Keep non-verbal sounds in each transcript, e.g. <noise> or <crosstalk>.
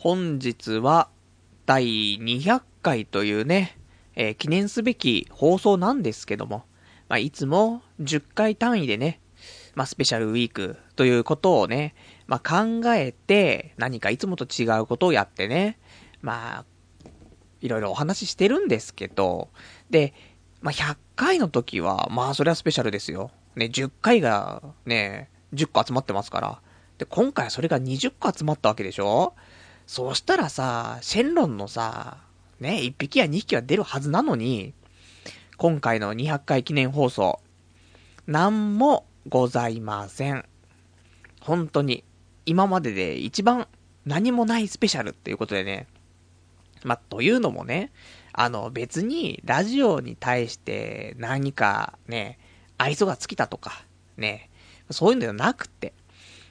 本日は第200回というね、えー、記念すべき放送なんですけども、まあ、いつも10回単位でね、まあ、スペシャルウィークということをね、まあ、考えて、何かいつもと違うことをやってね、まあ、いろいろお話ししてるんですけど、で、まあ、100回の時は、まあ、それはスペシャルですよ。ね、10回がね、10個集まってますから。で、今回はそれが20個集まったわけでしょそうしたらさ、シェンロンのさ、ね、1匹や2匹は出るはずなのに、今回の200回記念放送、なんもございません。本当に、今までで一番何もないスペシャルっていうことでね。まあ、というのもね、あの、別にラジオに対して何かね、愛想が尽きたとか、ね、そういうのではなくて、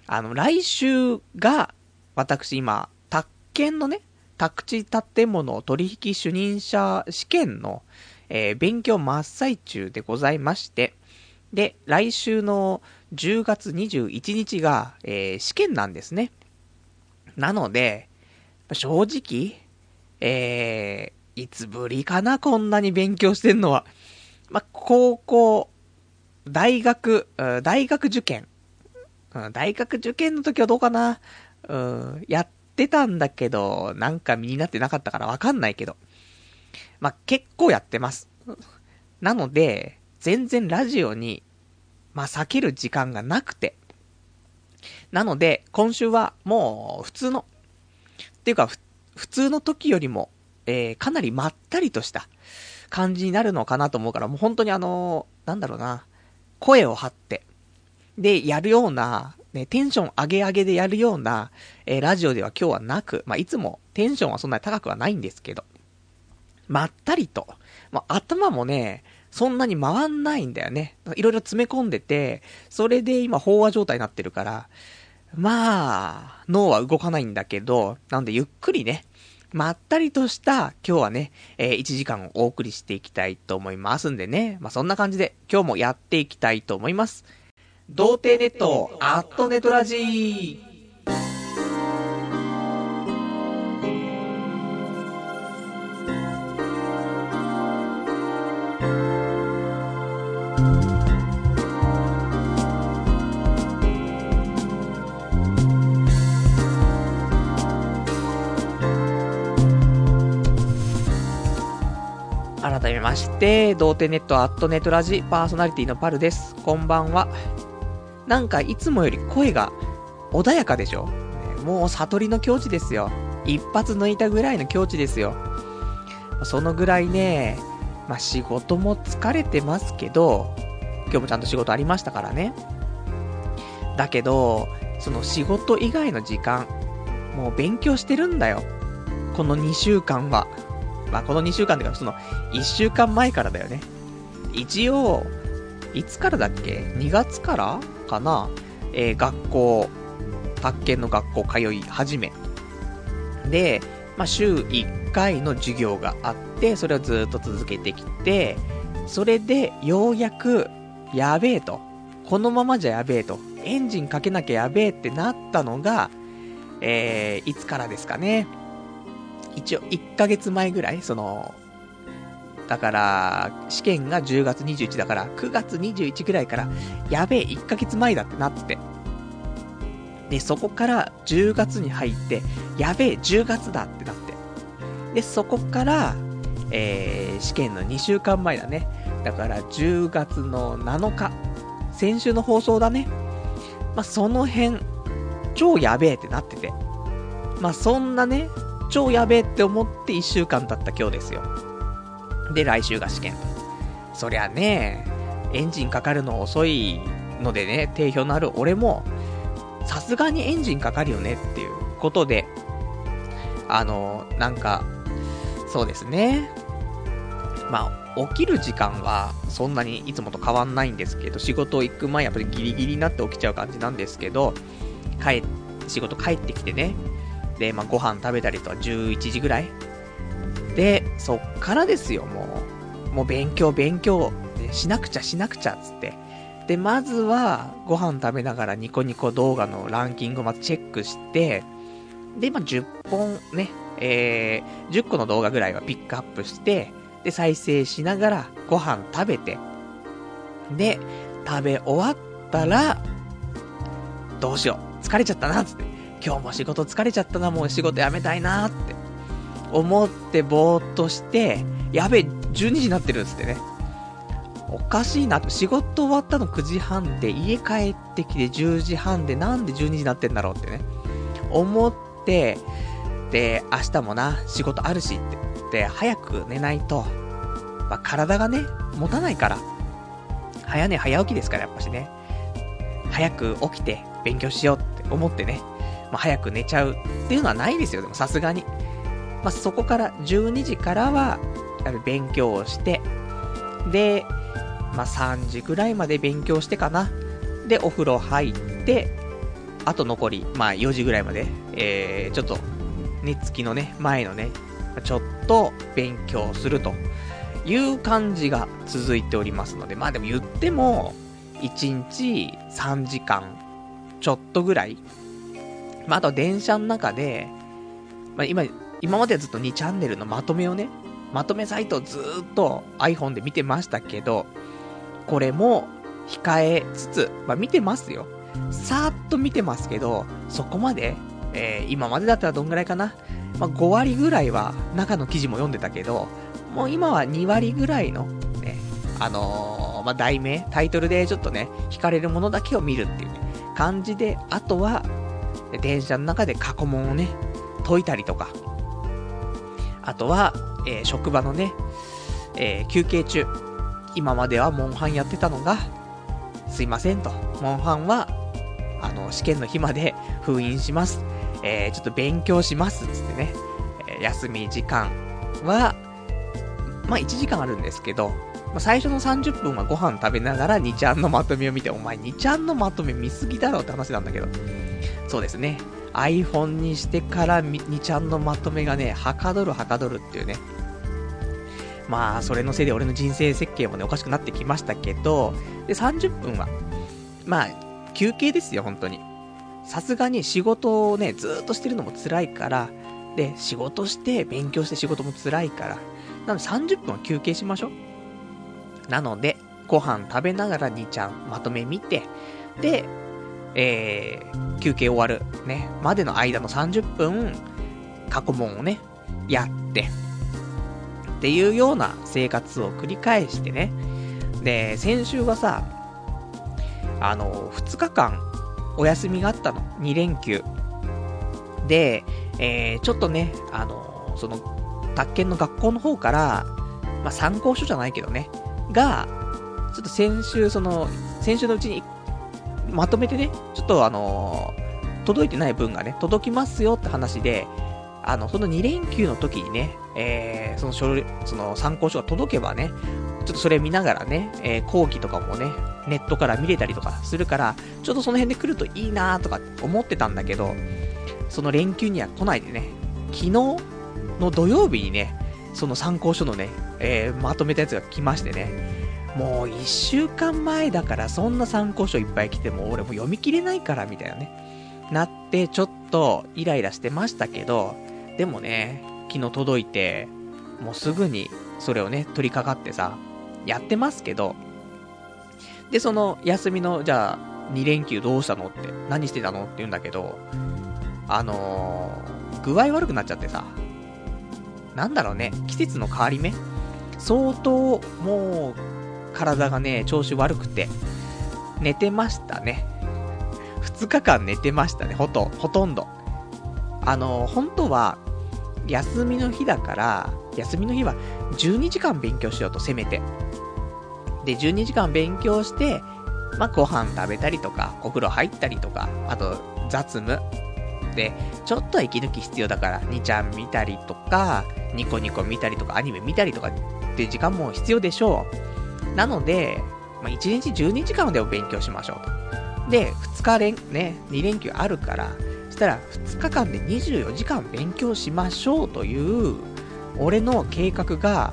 あの、来週が、私今、検のね、宅地建物取引主任者試験の、えー、勉強真っ最中でございまして、で、来週の10月21日が、えー、試験なんですね。なので、正直、えー、いつぶりかな、こんなに勉強してんのは。ま高校、大学、大学受験。大学受験の時はどうかな。うん、やっってたんだけど、なんか身になってなかったからわかんないけど。まあ、結構やってます。なので、全然ラジオに、まあ、避ける時間がなくて。なので、今週はもう、普通の、っていうか、普通の時よりも、えー、かなりまったりとした感じになるのかなと思うから、もう本当にあのー、なんだろうな、声を張って、で、やるような、ね、テンション上げ上げでやるような、えー、ラジオでは今日はなく、まあ、いつもテンションはそんなに高くはないんですけど、まったりと、まあ、頭もね、そんなに回んないんだよね。いろいろ詰め込んでて、それで今飽和状態になってるから、まあ、脳は動かないんだけど、なのでゆっくりね、まったりとした今日はね、えー、1時間をお送りしていきたいと思いますんでね、まあそんな感じで今日もやっていきたいと思います。童貞ネット、アットネトラジー。改めまして、童貞ネットアットネットラジパーソナリティのパルです。こんばんは。なんかいつもより声が穏やかでしょ？もう悟りの境地ですよ。一発抜いたぐらいの境地ですよ。そのぐらいね、まあ、仕事も疲れてますけど、今日もちゃんと仕事ありましたからね。だけど、その仕事以外の時間、もう勉強してるんだよ。この2週間は。まあ、この2週間だか、その1週間前からだよね。一応、いつからだっけ ?2 月から？かなえー、学校、宅建の学校通い始め。で、まあ、週1回の授業があって、それをずっと続けてきて、それでようやく、やべえと。このままじゃやべえと。エンジンかけなきゃやべえってなったのが、えー、いつからですかね。一応、1ヶ月前ぐらい、その、だから、試験が10月21だから、9月21ぐらいから、やべえ、1ヶ月前だってなって。で、そこから10月に入って、やべえ、10月だってなって。で、そこから、えー、試験の2週間前だね。だから10月の7日。先週の放送だね。まあ、その辺、超やべえってなってて。まあ、そんなね、超やべえって思って1週間経った今日ですよ。で、来週が試験。そりゃね、エンジンかかるの遅いのでね、定評のある俺も、さすがにエンジンかかるよねっていうことで、あの、なんか、そうですね。まあ、起きる時間はそんなにいつもと変わんないんですけど、仕事行く前やっぱりギリギリになって起きちゃう感じなんですけど、帰、仕事帰ってきてね、で、まあ、ご飯食べたりとは11時ぐらいで、そっからですよ、もう。もう勉強、勉強、しなくちゃ、しなくちゃ、つって。で、まずは、ご飯食べながらニコニコ動画のランキングをまずチェックして、で、まあ、10本ね、えー、10個の動画ぐらいはピックアップして、で、再生しながらご飯食べて、で、食べ終わったら、どうしよう、疲れちゃったな、つって。今日も仕事疲れちゃったな、もう仕事辞めたいな、って。思ってぼーっとして、やべえ、12時になってるっつってね。おかしいなと。仕事終わったの9時半で、家帰ってきて10時半で、なんで12時になってんだろうってね。思って、で、明日もな、仕事あるしって。で、早く寝ないと、まあ、体がね、持たないから。早寝早起きですから、やっぱしね。早く起きて勉強しようって思ってね。まあ、早く寝ちゃうっていうのはないですよ、でもさすがに。まあ、そこから、12時からは、勉強をして、で、まあ、3時ぐらいまで勉強してかな。で、お風呂入って、あと残り、まあ、4時ぐらいまで、えー、ちょっと、寝つきのね、前のね、ちょっと勉強するという感じが続いておりますので、まあでも言っても、1日3時間ちょっとぐらい。まああと電車の中で、まあ今、今までずっと2チャンネルのまとめをね、まとめサイトをずっと iPhone で見てましたけど、これも控えつつ、まあ見てますよ。さーっと見てますけど、そこまで、えー今までだったらどんぐらいかな。まあ5割ぐらいは中の記事も読んでたけど、もう今は2割ぐらいの、ね、あのーまあ題名、タイトルでちょっとね、惹かれるものだけを見るっていうね、感じで、あとは、電車の中で過去問をね、解いたりとか、あとは、えー職場のね、えー休憩中、今まではモンハンやってたのが、すいませんと、モンハンは、あの、試験の日まで <laughs> 封印します。えーちょっと勉強します、つってね、え休み時間は、まあ1時間あるんですけど、まあ、最初の30分はご飯食べながら2ちゃんのまとめを見て、お前2ちゃんのまとめ見すぎだろって話なんだけど、そうですね。iPhone にしてから2ちゃんのまとめがね、はかどるはかどるっていうね。まあ、それのせいで俺の人生設計もね、おかしくなってきましたけど、で、30分は、まあ、休憩ですよ、本当に。さすがに仕事をね、ずっとしてるのも辛いから、で、仕事して、勉強して仕事も辛いから、なので30分は休憩しましょう。なので、ご飯食べながら2ちゃんまとめ見て、で、えー、休憩終わる、ね、までの間の30分、過去問をね、やって、っていうような生活を繰り返してね。で、先週はさ、あの、2日間お休みがあったの。2連休。で、えー、ちょっとね、あの、その、宅建の学校の方から、まあ、参考書じゃないけどね、が、ちょっと先週、その、先週のうちに、まとめてね、ちょっとあの届いてない分がね、届きますよって話で、あの、その2連休の時にね、えー、その書類、その参考書が届けばね、ちょっとそれ見ながらね、えー、後期とかもね、ネットから見れたりとかするから、ちょっとその辺で来るといいなとか思ってたんだけど、その連休には来ないでね、昨日の土曜日にね、その参考書のね、えー、まとめたやつが来ましてね、もう一週間前だからそんな参考書いっぱい来ても俺も読み切れないからみたいなね、なってちょっとイライラしてましたけど、でもね、昨日届いて、もうすぐにそれをね、取り掛かってさ、やってますけど、で、その休みの、じゃあ、2連休どうしたのって、何してたのって言うんだけど、あのー、具合悪くなっちゃってさ、なんだろうね、季節の変わり目？相当、もう、体がね、調子悪くて、寝てましたね。2日間寝てましたね、ほと、ほとんど。あの、本当は、休みの日だから、休みの日は12時間勉強しようと、せめて。で、12時間勉強して、まあ、ご飯食べたりとか、お風呂入ったりとか、あと、雑務。で、ちょっとは息抜き必要だから、2ちゃん見たりとか、ニコニコ見たりとか、アニメ見たりとかっていう時間も必要でしょう。なので、まあ、1日12時間でも勉強しましょうと。で、2日連、ね、2連休あるから、したら2日間で24時間勉強しましょうという、俺の計画が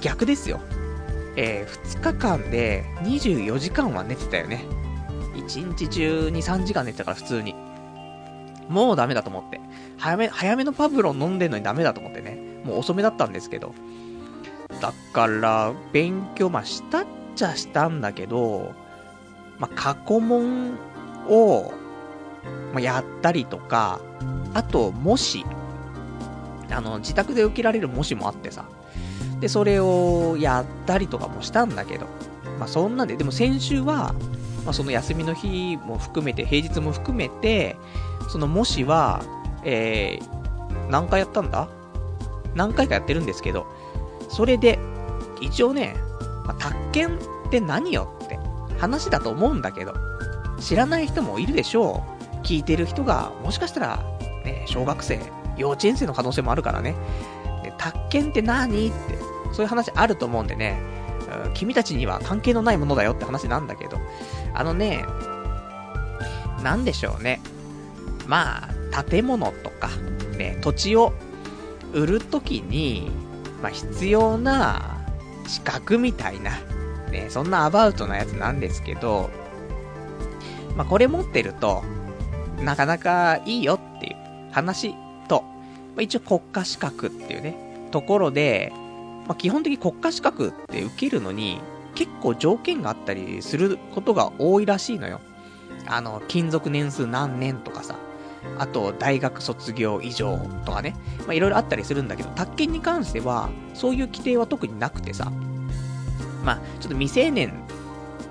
逆ですよ。えー、2日間で24時間は寝てたよね。1日中2、3時間寝てたから普通に。もうダメだと思って。早め、早めのパブロン飲んでんのにダメだと思ってね。もう遅めだったんですけど。だから、勉強、まあ、したっちゃしたんだけど、まあ、過去問を、まあ、やったりとか、あと、もし、あの、自宅で受けられる模試もあってさ。で、それをやったりとかもしたんだけど、まあそんなんで、でも先週は、まあその休みの日も含めて、平日も含めて、その模試は、えー、何回やったんだ？何回かやってるんですけど、それで、一応ね、まあ、宅建って何よって話だと思うんだけど、知らない人もいるでしょう。聞いてる人が、もしかしたら、ね、小学生、幼稚園生の可能性もあるからね。で、宅建って何って、そういう話あると思うんでね、君たちには関係のないものだよって話なんだけど、あのね、なんでしょうね。まあ、建物とか、ね、土地を売るときに、まあ、必要な資格みたいな、ね、そんなアバウトなやつなんですけど、まあ、これ持ってると、なかなかいいよっていう話と、まあ、一応国家資格っていうね、ところで、まあ、基本的に国家資格って受けるのに、結構条件があったりすることが多いらしいのよ。あの、勤続年数何年とかさ、あと、大学卒業以上とかね、まあ、いろいろあったりするんだけど、宅建に関しては、そういう規定は特になくてさ、まあ、ちょっと未成年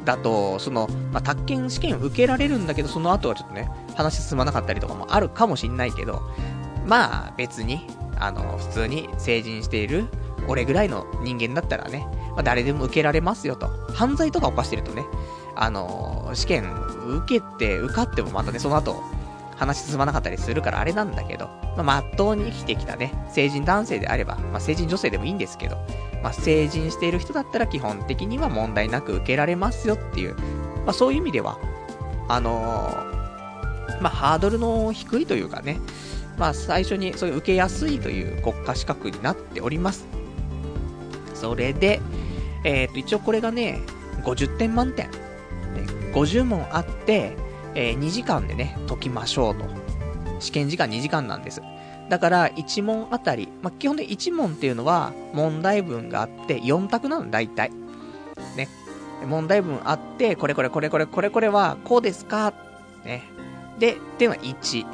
だと、その、まあ、宅建試験を受けられるんだけど、その後はちょっとね、話進まなかったりとかもあるかもしんないけど、まあ、別に、あの、普通に成人している俺ぐらいの人間だったらね、まあ、誰でも受けられますよと。犯罪とか犯してるとね、あの、試験受けて受かってもまたね、その後、話進まなかったりするからあれなんだけど、まあ、まっとうに生きてきたね、成人男性であれば、まあ、成人女性でもいいんですけど、まあ、成人している人だったら基本的には問題なく受けられますよっていう、まあ、そういう意味では、あのー、まあ、ハードルの低いというかね、まあ、最初にそういう受けやすいという国家資格になっております。それで、えっ、ー、と、一応これがね、50点満点。50問あって、えー、2時間でね、解きましょうと。試験時間2時間なんです。だから、1問あたり、まあ、基本で1問っていうのは、問題文があって、4択なの、大体。ね。問題文あって、これこれこれこれこれこれは、こうですか？ね。で、っていうのは1。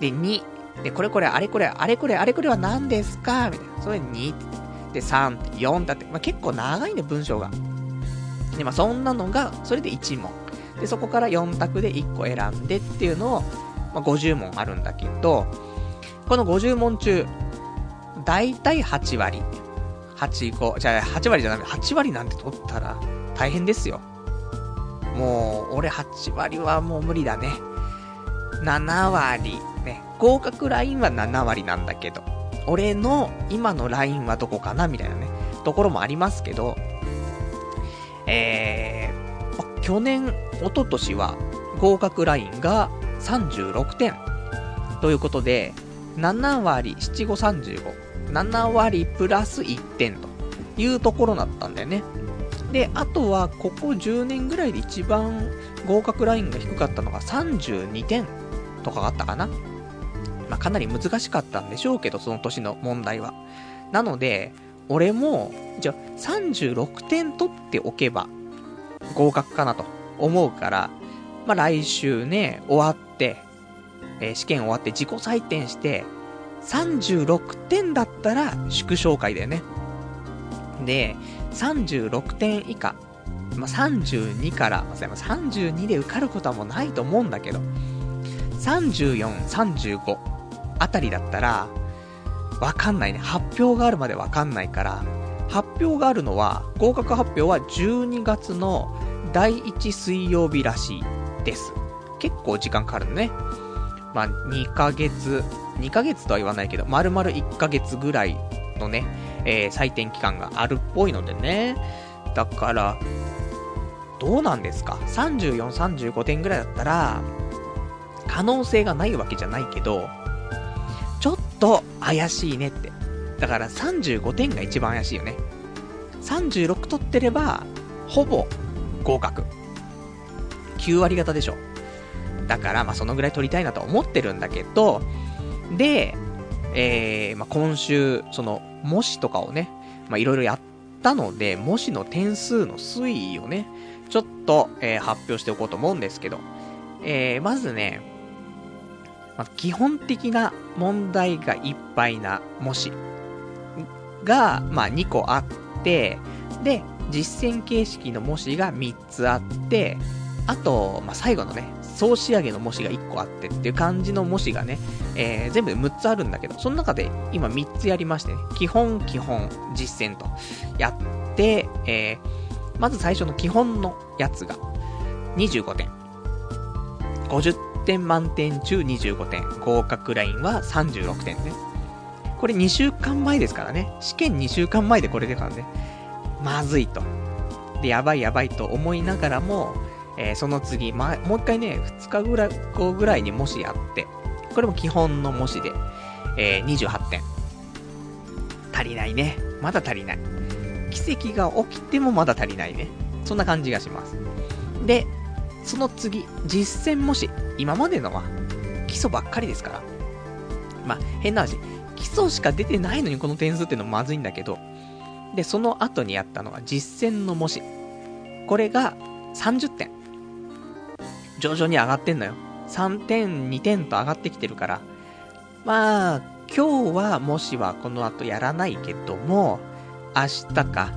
で、2。で、これこれあれこれあれこれあれこれは何ですか？みたいな。それ2。で、3、4だって、まあ、結構長いね、文章が。で、まあ、そんなのが、それで1問。で、そこから4択で1個選んでっていうのを、まあ、50問あるんだけど、この50問中、だいたい8割。8、5、じゃあ8割じゃなくて、8割なんて取ったら大変ですよ。もう、俺8割はもう無理だね。7割。ね、合格ラインは7割なんだけど。俺の今のラインはどこかなみたいなね、ところもありますけど、えー、去年、一昨年は合格ラインが36点。ということで、7割、7、5、35。7割プラス1点というところだったんだよね。で、あとは、ここ10年ぐらいで一番合格ラインが低かったのが32点とかあったかな。まあ、かなり難しかったんでしょうけど、その年の問題は。なので、俺も、じゃあ36点取っておけば合格かなと思うから、まあ、来週ね、終わって、えー、試験終わって自己採点して、36点だったら祝勝会だよね。で、36点以下、まあ、32から、まあ、32で受かることはもうないと思うんだけど、34、35、あたりだったら、わかんないね。発表があるまでわかんないから、発表があるのは、合格発表は12月の第1水曜日らしいです。結構時間かかるのね。まあ、2ヶ月、2ヶ月とは言わないけど、丸々1ヶ月ぐらいのね、えー、採点期間があるっぽいのでね。だから、どうなんですか ?34、35点ぐらいだったら、可能性がないわけじゃないけど、ちょっと怪しいねって。だから35点が一番怪しいよね。36取ってれば、ほぼ合格。9割方でしょ。だから、まあ、そのぐらい取りたいなと思ってるんだけど、で、えー、まあ、今週、その、模試とかをね、まあ、いろいろやったので、模試の点数の推移をね、ちょっと、えー、発表しておこうと思うんですけど、えー、まずね、まあ、基本的な問題がいっぱいな模試が、まあ、2個あって、で、実践形式の模試が3つあって、あと、まあ、最後のね、総仕上げの模試が1個あってっていう感じの模試がね、えー、全部で6つあるんだけど、その中で今3つやりましてね、基本、基本、実践とやって、えー、まず最初の基本のやつが25点。50点満点中25点。合格ラインは36点ね。これ2週間前ですからね。試験2週間前でこれでからね。まずいと。で、やばいやばいと思いながらも、えー、その次、ま、もう一回ね、2日ぐらい、後ぐらいに模試やって、これも基本の模試で、えー、28点。足りないね。まだ足りない。奇跡が起きてもまだ足りないね。そんな感じがします。で、その次、実践模試。今までのは、基礎ばっかりですから。まあ、変な話。基礎しか出てないのにこの点数ってのもまずいんだけど、で、その後にやったのが実践の模試。これが30点。徐々に上がってんのよ。3点、2点と上がってきてるから。まあ、今日はもしはこの後やらないけども、明日か、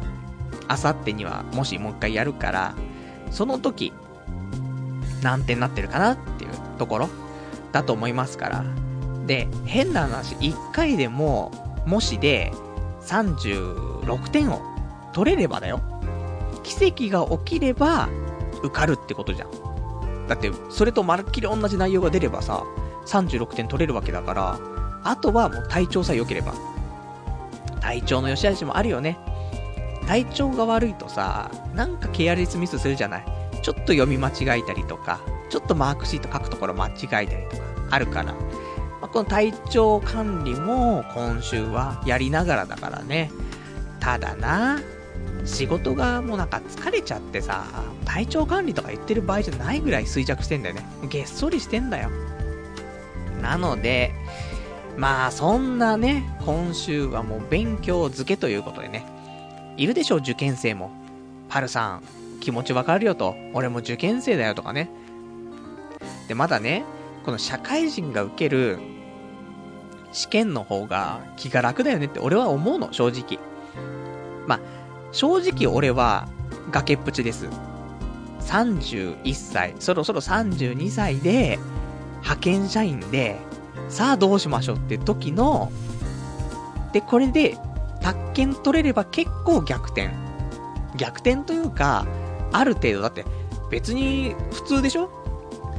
明後日にはもしもう一回やるから、その時、何点になってるかなっていうところだと思いますから。で、変な話、1回でも、もしで、36点を取れればだよ。奇跡が起きれば、受かるってことじゃん。だって、それとまるっきり同じ内容が出ればさ、36点取れるわけだから、あとはもう体調さえ良ければ。体調の良し悪しもあるよね。体調が悪いとさ、なんかケアレスミスするじゃない。ちょっと読み間違えたりとか、ちょっとマークシート書くところ間違えたりとか、あるから。この体調管理も今週はやりながらだからね。ただな、仕事がもうなんか疲れちゃってさ、体調管理とか言ってる場合じゃないぐらい衰弱してんだよね。げっそりしてんだよ。なので、まあそんなね、今週はもう勉強漬けということでね。いるでしょう、受験生も。パルさん、気持ちわかるよと。俺も受験生だよとかね。で、まだね、この社会人が受ける試験の方が気が楽だよねって俺は思うの、正直。まあ、正直俺は崖っぷちです。31歳、そろそろ32歳で、派遣社員で、さあどうしましょうって時の、で、これで、宅建取れれば結構逆転。逆転というか、ある程度、だって、別に普通でしょ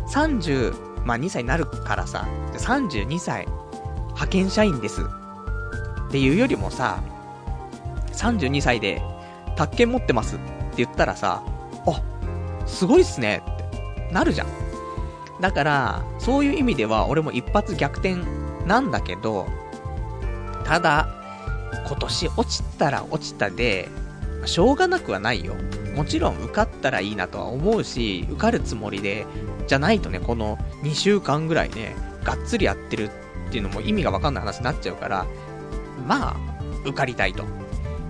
?30、まあ2歳になるからさ、32歳、派遣社員です。っていうよりもさ、32歳で、宅建持ってますって言ったらさ、あ、すごいっすねってなるじゃん。だから、そういう意味では俺も一発逆転なんだけど、ただ、今年落ちたら落ちたで、しょうがなくはないよ。もちろん受かったらいいなとは思うし、受かるつもりで、じゃないとね、この2週間ぐらいね、がっつりやってるっていうのも意味がわかんない話になっちゃうから、まあ、受かりたいと。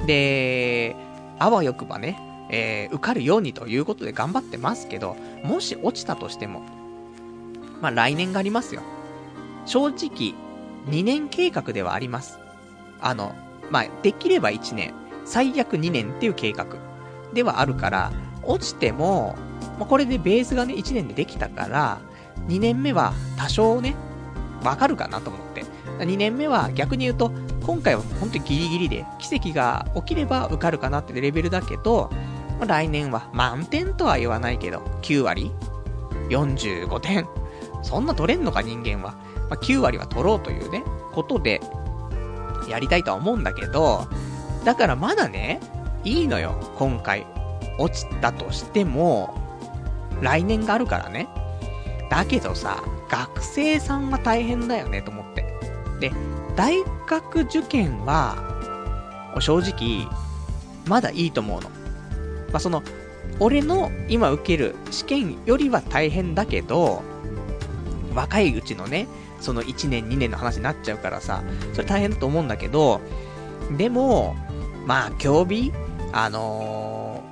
で、あわよくばね、えー、受かるようにということで頑張ってますけど、もし落ちたとしても、まあ来年がありますよ。正直、2年計画ではあります。あの、まあ、できれば1年、最悪2年っていう計画ではあるから、落ちても、まあ、これでベースがね、1年でできたから、2年目は多少ね、わかるかなと思って。2年目は逆に言うと、今回は本当にギリギリで、奇跡が起きれば受かるかなってレベルだけど、ま、来年は満点とは言わないけど、9割 ?45 点そんな取れんのか人間は。まあ、9割は取ろうというね、ことで、やりたいとは思うんだけど、だからまだね、いいのよ、今回。落ちたとしても、来年があるからね。だけどさ、学生さんは大変だよねと思って。で、大学受験は、正直、まだいいと思うの。まあ、その、俺の今受ける試験よりは大変だけど、若いうちのね、その1年2年の話になっちゃうからさ、それ大変だと思うんだけど、でも、まあ、競技あの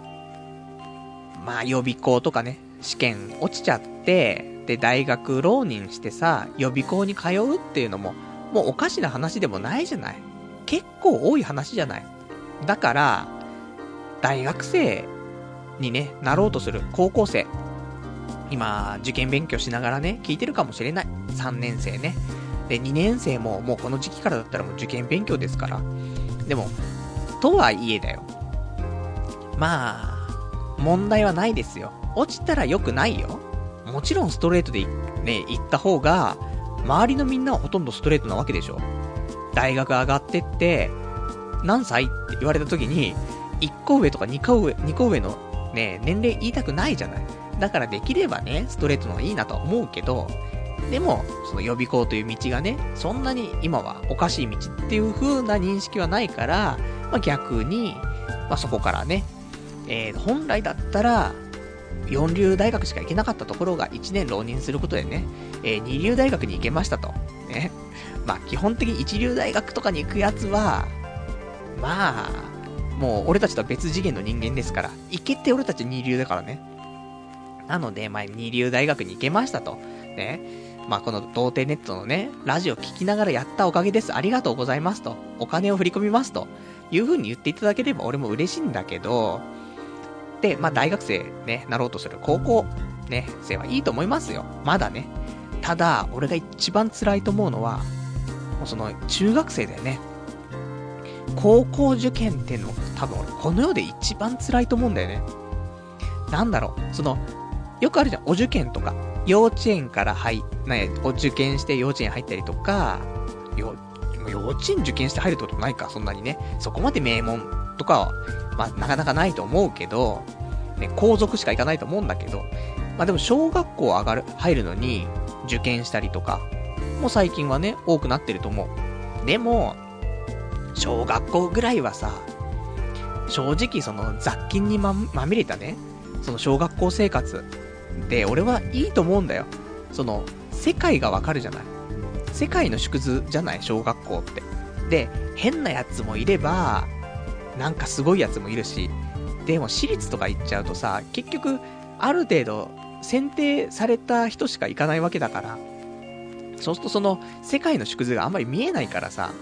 ー、まあ、予備校とかね、試験落ちちゃって、で、大学浪人してさ、予備校に通うっていうのも、もうおかしな話でもないじゃない。結構多い話じゃない。だから、大学生にね、なろうとする高校生。今、受験勉強しながらね、聞いてるかもしれない。3年生ね。で、2年生ももうこの時期からだったらもう受験勉強ですから。でも、とはいえだよ。まあ、問題はないですよ。落ちたら良くないよ。もちろんストレートでね、行った方が、周りのみんなはほとんどストレートなわけでしょ。大学上がってって、何歳って言われた時に、1個上とか2個上、2個上のね、年齢言いたくないじゃない。だからできればね、ストレートの方がいいなとは思うけど、でも、その予備校という道がね、そんなに今はおかしい道っていう風な認識はないから、まあ、逆に、まあ、そこからね、えー、本来だったら、四流大学しか行けなかったところが1年浪人することでね、えー、二流大学に行けましたと。ね。まあ、基本的に一流大学とかに行くやつは、まあ、もう俺たちとは別次元の人間ですから、行けって俺たち二流だからね。なので、まあ、二流大学に行けましたと。ね。まあ、この童貞ネットのね、ラジオ聞きながらやったおかげです。ありがとうございますと。お金を振り込みますと。いう風に言っていただければ俺も嬉しいんだけど、で、まあ、大学生ね、なろうとする高校、ね、生はいいと思いますよ。まだね。ただ、俺が一番辛いと思うのは、もうその、中学生だよね。高校受験っていうの多分俺この世で一番辛いと思うんだよね。なんだろう、その、よくあるじゃん、お受験とか。幼稚園から入、ね、お受験して幼稚園入ったりとか、幼稚園受験して入るってこともないか、そんなにね。そこまで名門とか、まあ、なかなかないと思うけど、ね、皇族しか行かないと思うんだけど、まあでも小学校上がる、入るのに受験したりとか、もう最近はね、多くなってると思う。でも、小学校ぐらいはさ、正直その雑菌にま、まみれたね、その小学校生活で、俺はいいと思うんだよ。その、世界がわかるじゃない。世界の縮図じゃない小学校って。で、変なやつもいれば、なんかすごいやつもいるし、でも私立とか行っちゃうとさ、結局、ある程度、選定された人しか行かないわけだから、そうするとその、世界の縮図があんまり見えないからさ、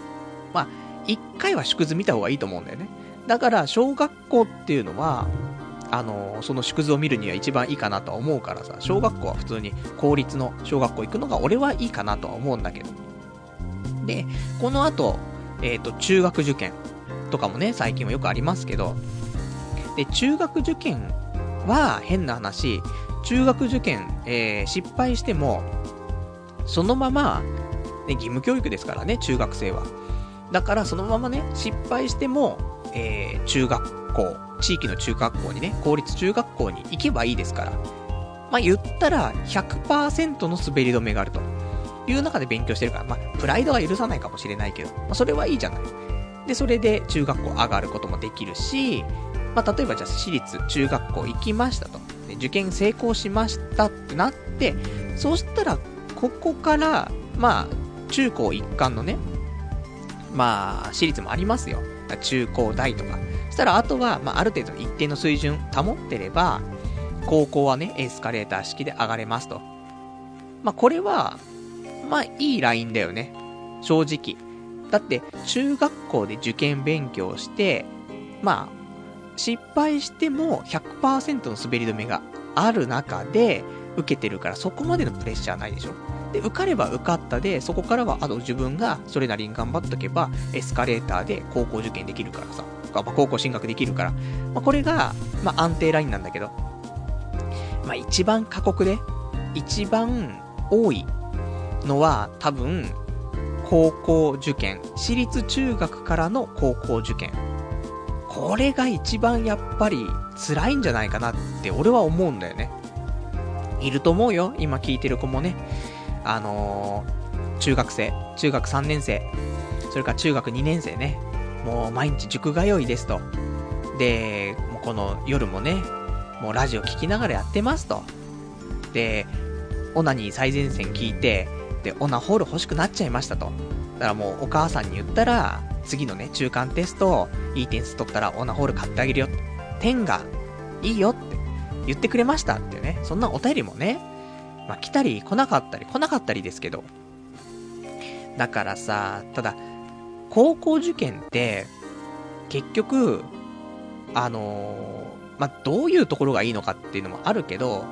まあ、一回は縮図見た方がいいと思うんだよね。だから、小学校っていうのは、あのその縮図を見るには一番いいかなとは思うからさ、小学校は普通に公立の小学校行くのが俺はいいかなとは思うんだけど。で、この後、えっ、ー、と、中学受験とかもね、最近はよくありますけど、で、中学受験は変な話、中学受験、えー、失敗しても、そのまま、ね、義務教育ですからね、中学生は。だからそのままね、失敗しても、えー、中学校、地域の中学校にね、公立中学校に行けばいいですから。まあ、言ったら100%の滑り止めがあるという中で勉強してるから、まあ、プライドは許さないかもしれないけど、まあ、それはいいじゃない。で、それで中学校上がることもできるし、まあ、例えばじゃあ私立中学校行きましたと。で受験成功しましたってなって、そしたら、ここから、まあ、中高一貫のね、まあ、私立もありますよ。中高大とか。そしたら、あとは、まあ、ある程度一定の水準保ってれば、高校はね、エスカレーター式で上がれますと。まあ、これは、まあ、いいラインだよね。正直。だって、中学校で受験勉強して、まあ、失敗しても100%の滑り止めがある中で受けてるから、そこまでのプレッシャーないでしょ。で、受かれば受かったで、そこからは、あと自分がそれなりに頑張っとけば、エスカレーターで高校受験できるからさ、まあ、高校進学できるから、まあ、これが、まあ、安定ラインなんだけど、まあ、一番過酷で、一番多いのは、多分、高校受験、私立中学からの高校受験。これが一番やっぱり辛いんじゃないかなって俺は思うんだよね。いると思うよ。今聞いてる子もね。あのー、中学生、中学3年生、それから中学2年生ね、もう毎日塾通いですと。で、もうこの夜もね、もうラジオ聞きながらやってますと。で、オナに最前線聞いて、で、オナホール欲しくなっちゃいましたと。だからもうお母さんに言ったら、次のね、中間テスト、いい点数取ったらオナホール買ってあげるよ。点がいいよって言ってくれましたっていうね、そんなお便りもね、まあ来たり来なかったり来なかったりですけど。だからさ、ただ、高校受験って、結局、あのー、まあ、どういうところがいいのかっていうのもあるけど、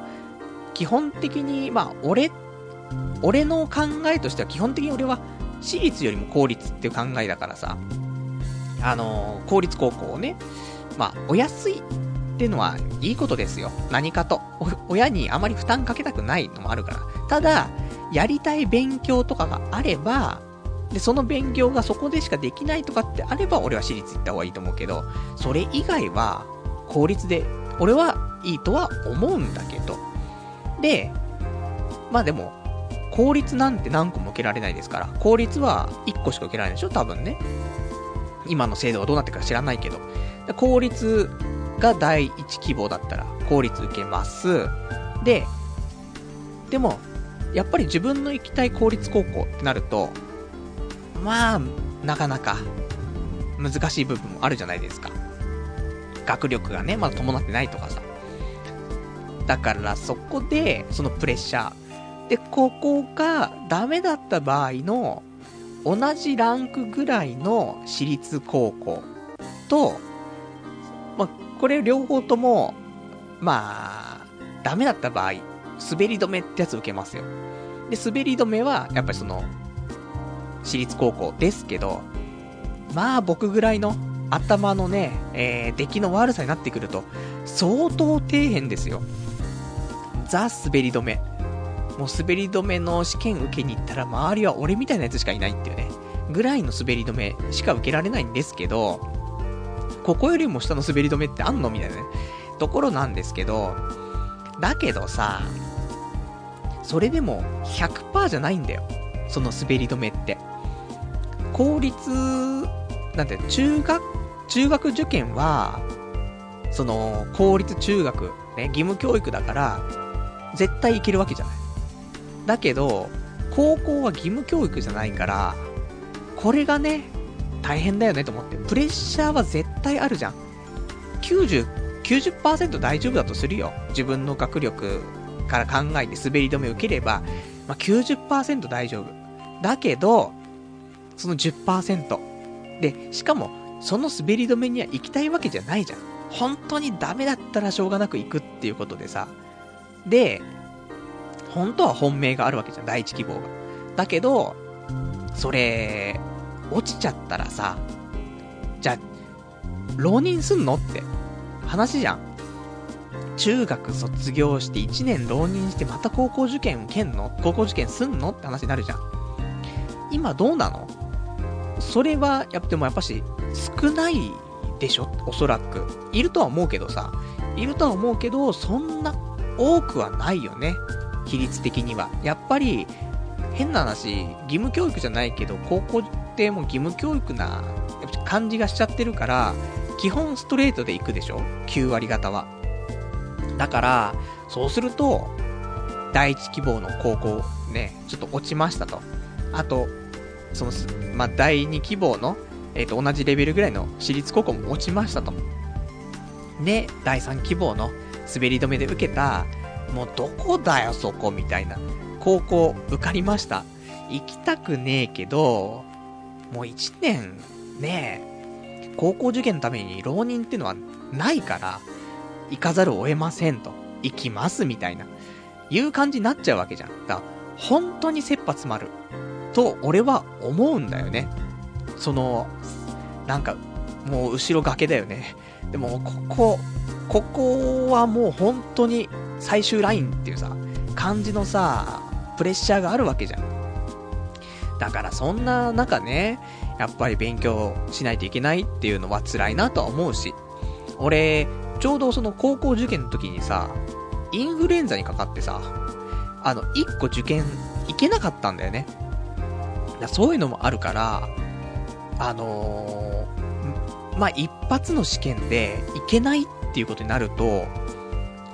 基本的に、まあ、俺って、俺の考えとしては基本的に俺は私立よりも公立っていう考えだからさ、あのー、公立高校をね、まあ、お安いっていうのはいいことですよ。何かと。親にあまり負担かけたくないのもあるから。ただ、やりたい勉強とかがあれば、で、その勉強がそこでしかできないとかってあれば、俺は私立行った方がいいと思うけど、それ以外は、公立で、俺はいいとは思うんだけど。で、まあでも、公立なんて何個も受けられないですから、公立は1個しか受けられないでしょ多分ね。今の制度がどうなってるか知らないけど。公立が第1希望だったら、公立受けます。で、でも、やっぱり自分の行きたい公立高校ってなると、まあ、なかなか、難しい部分もあるじゃないですか。学力がね、まだ伴ってないとかさ。だからそこで、そのプレッシャー。で、ここがダメだった場合の、同じランクぐらいの私立高校と、まあ、これ両方とも、まあ、ダメだった場合、滑り止めってやつ受けますよ。で、滑り止めは、やっぱりその、私立高校ですけど、まあ僕ぐらいの頭のね、えー、出来の悪さになってくると、相当底辺ですよ。ザ・滑り止め。もう滑り止めの試験受けに行ったら周りは俺みたいなやつしかいないっていうね、ぐらいの滑り止めしか受けられないんですけど、ここよりも下の滑り止めってあんのみたいなね、ところなんですけど、だけどさ、それでも100%じゃないんだよ。その滑り止めって。公立、なんて、中学、中学受験は、その、公立中学、ね、義務教育だから、絶対行けるわけじゃない。だけど、高校は義務教育じゃないから、これがね、大変だよねと思って。プレッシャーは絶対あるじゃん。90、90%大丈夫だとするよ。自分の学力から考えて滑り止めを受ければ、まあ、90%大丈夫。だけど、その10%。で、しかも、その滑り止めには行きたいわけじゃないじゃん。本当にダメだったらしょうがなく行くっていうことでさ。で、本当は本命があるわけじゃん、第一希望が。だけど、それ、落ちちゃったらさ、じゃあ、浪人すんのって話じゃん。中学卒業して1年浪人してまた高校受験受けんの？高校受験すんのって話になるじゃん。今どうなの？それは、やっぱもやっぱし、少ないでしょ？おそらく。いるとは思うけどさ。いるとは思うけど、そんな多くはないよね。比率的には。やっぱり、変な話、義務教育じゃないけど、高校ってもう義務教育な感じがしちゃってるから、基本ストレートで行くでしょ ?9 割方は。だから、そうすると、第一希望の高校ね、ちょっと落ちましたと。あと、その、まあ、第2希望の、えっ、ー、と、同じレベルぐらいの私立高校も落ちましたと。で、第3希望の滑り止めで受けた、もうどこだよそこみたいな、高校受かりました。行きたくねえけど、もう1年、ねえ、高校受験のために浪人ってのはないから、行かざるを得ませんと。行きますみたいな。いう感じになっちゃうわけじゃん。だから、本当に切羽詰まる。と、俺は思うんだよね。その、なんか、もう後ろ崖だよね。でも、ここ、ここはもう本当に最終ラインっていうさ、感じのさ、プレッシャーがあるわけじゃん。だからそんな中ね、やっぱり勉強しないといけないっていうのは辛いなとは思うし、俺、ちょうどその高校受験の時にさ、インフルエンザにかかってさ、あの、1個受験行けなかったんだよね。だそういうのもあるから、あのー、まあ、一発の試験でいけないっていうことになると、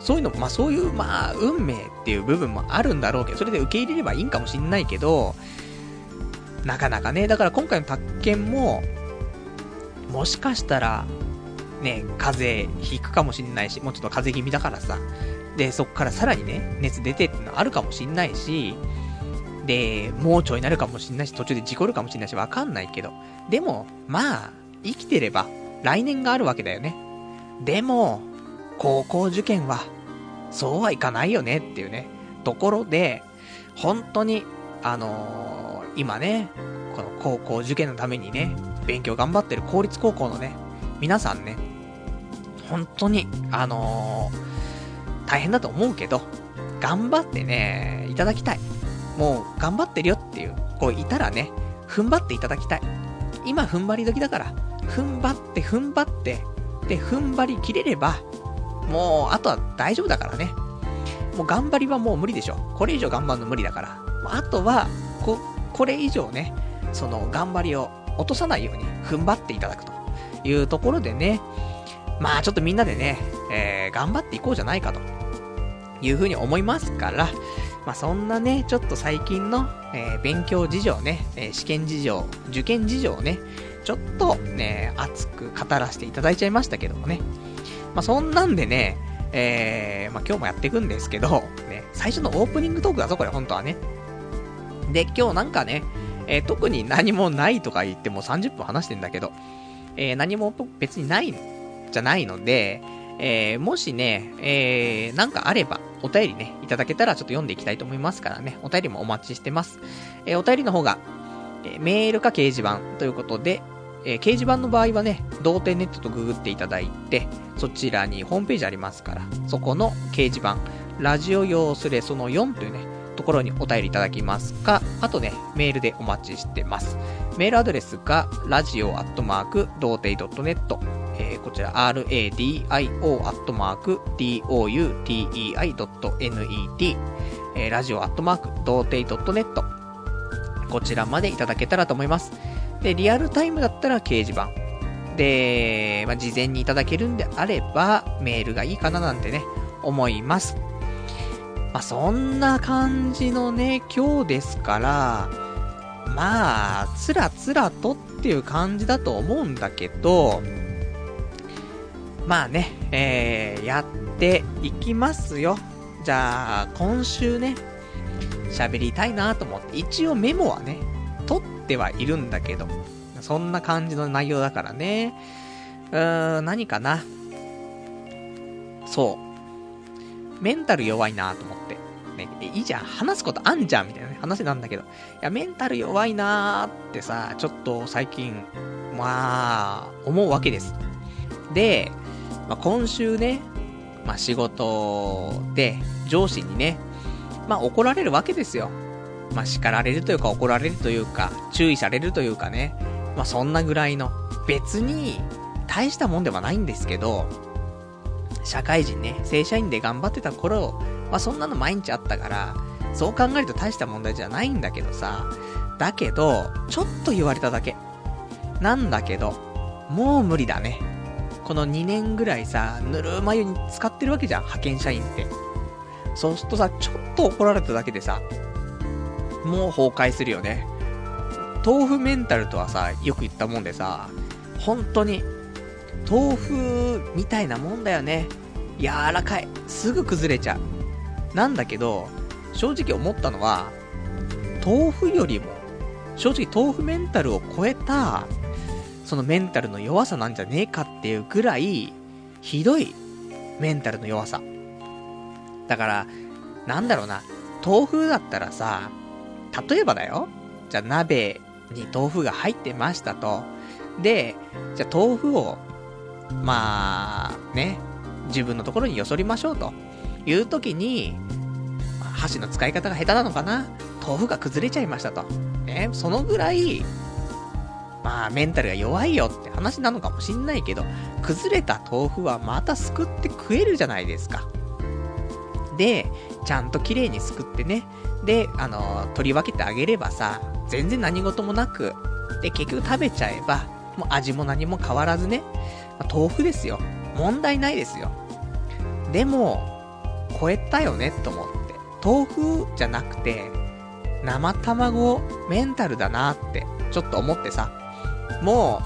そういうの、まあそういう、まあ、運命っていう部分もあるんだろうけど、それで受け入れればいいんかもしんないけど、なかなかね、だから今回の宅建も、もしかしたら、ね、風邪ひくかもしんないし、もうちょっと風邪気味だからさ、で、そっからさらにね、熱出てってのあるかもしんないし、で、盲腸になるかもしんないし、途中で事故るかもしんないし、わかんないけど、でも、まあ、生きてれば、来年があるわけだよね。でも、高校受験は、そうはいかないよねっていうね、ところで、本当に、あのー、今ね、この高校受験のためにね、勉強頑張ってる公立高校のね、皆さんね、本当に、あのー、大変だと思うけど、頑張ってね、いただきたい。もう、頑張ってるよっていう、こういたらね、踏ん張っていただきたい。今、踏ん張り時だから、踏ん張って踏ん張って、で、踏ん張り切れれば、もう、あとは大丈夫だからね。もう頑張りはもう無理でしょ。これ以上頑張るの無理だから。あとは、こ、これ以上ね、その頑張りを落とさないように踏ん張っていただくというところでね、まあちょっとみんなでね、えー、頑張っていこうじゃないかというふうに思いますから、まあそんなね、ちょっと最近の、えー、勉強事情ね、えー、試験事情、受験事情をね、ちょっとね、熱く語らせていただいちゃいましたけどもね。まあそんなんでね、えー、まあ今日もやっていくんですけど、ね、最初のオープニングトークだぞ、これ本当はね。で、今日なんかね、えー、特に何もないとか言っても30分話してんだけど、えー、何も別にないじゃないので、えー、もしね、えー、なんかあれば、お便りね、いただけたらちょっと読んでいきたいと思いますからね、お便りもお待ちしてます。えー、お便りの方が、えメールか掲示板ということで、え掲示板の場合はね、同点ネットとググっていただいて、そちらにホームページありますから、そこの掲示板、ラジオ用スレその4というね、ところにお便りいただきますか、あとね、メールでお待ちしてます。メールアドレスが、ラジオアットマーク、童貞 .net、えー、こちら、radio アットマーク、doutei.net、えー、ラジオアットマーク、童貞 .net、こちらまでいただけたらと思います。で、リアルタイムだったら掲示板。で、まあ、事前にいただけるんであれば、メールがいいかななんてね、思います。まあ、そんな感じのね、今日ですから、まあ、つらつらとっていう感じだと思うんだけど、まあね、えー、やっていきますよ。じゃあ、今週ね、喋りたいなと思って、一応メモはね、ってはいるんだけど、そんな感じの内容だからね。うーん、何かな。そう。メンタル弱いなと思って。ね、いいじゃん、話すことあんじゃんみたいな、ね、話なんだけど、いや、メンタル弱いなーってさ、ちょっと最近、まあ、思うわけです。で、まあ、今週ね、まあ、仕事で上司にね、まあ、怒られるわけですよ。まあ、叱られるというか怒られるというか、注意されるというかね、まあ、そんなぐらいの、別に、大したもんではないんですけど、社会人ね、正社員で頑張ってた頃、まあそんなの毎日あったから、そう考えると大した問題じゃないんだけどさ、だけど、ちょっと言われただけ。なんだけど、もう無理だね。この2年ぐらいさ、ぬるま湯に使ってるわけじゃん、派遣社員って。そうするとさ、ちょっと怒られただけでさ、もう崩壊するよね。豆腐メンタルとはさ、よく言ったもんでさ、本当に豆腐みたいなもんだよね。柔らかい。すぐ崩れちゃう。なんだけど、正直思ったのは、豆腐よりも、正直豆腐メンタルを超えた、そのメンタルの弱さなんじゃねえかっていうぐらい、ひどいメンタルの弱さ。だから、なんだろうな、豆腐だったらさ、例えばだよ、じゃあ鍋に豆腐が入ってましたと。で、じゃあ豆腐をまあ、ね、自分のところによそりましょうという時に、箸の使い方が下手なのかな豆腐が崩れちゃいましたと。ね、そのぐらい、まあ、メンタルが弱いよって話なのかもしんないけど、崩れた豆腐はまたすくって食えるじゃないですか。で、ちゃんと綺麗にすくってね、で、あの、取り分けてあげればさ、全然何事もなく、で、結局食べちゃえば、もう味も何も変わらずね、まあ、豆腐ですよ。問題ないですよ。でも、超えたよねと思って。豆腐じゃなくて、生卵メンタルだなって、ちょっと思ってさ。も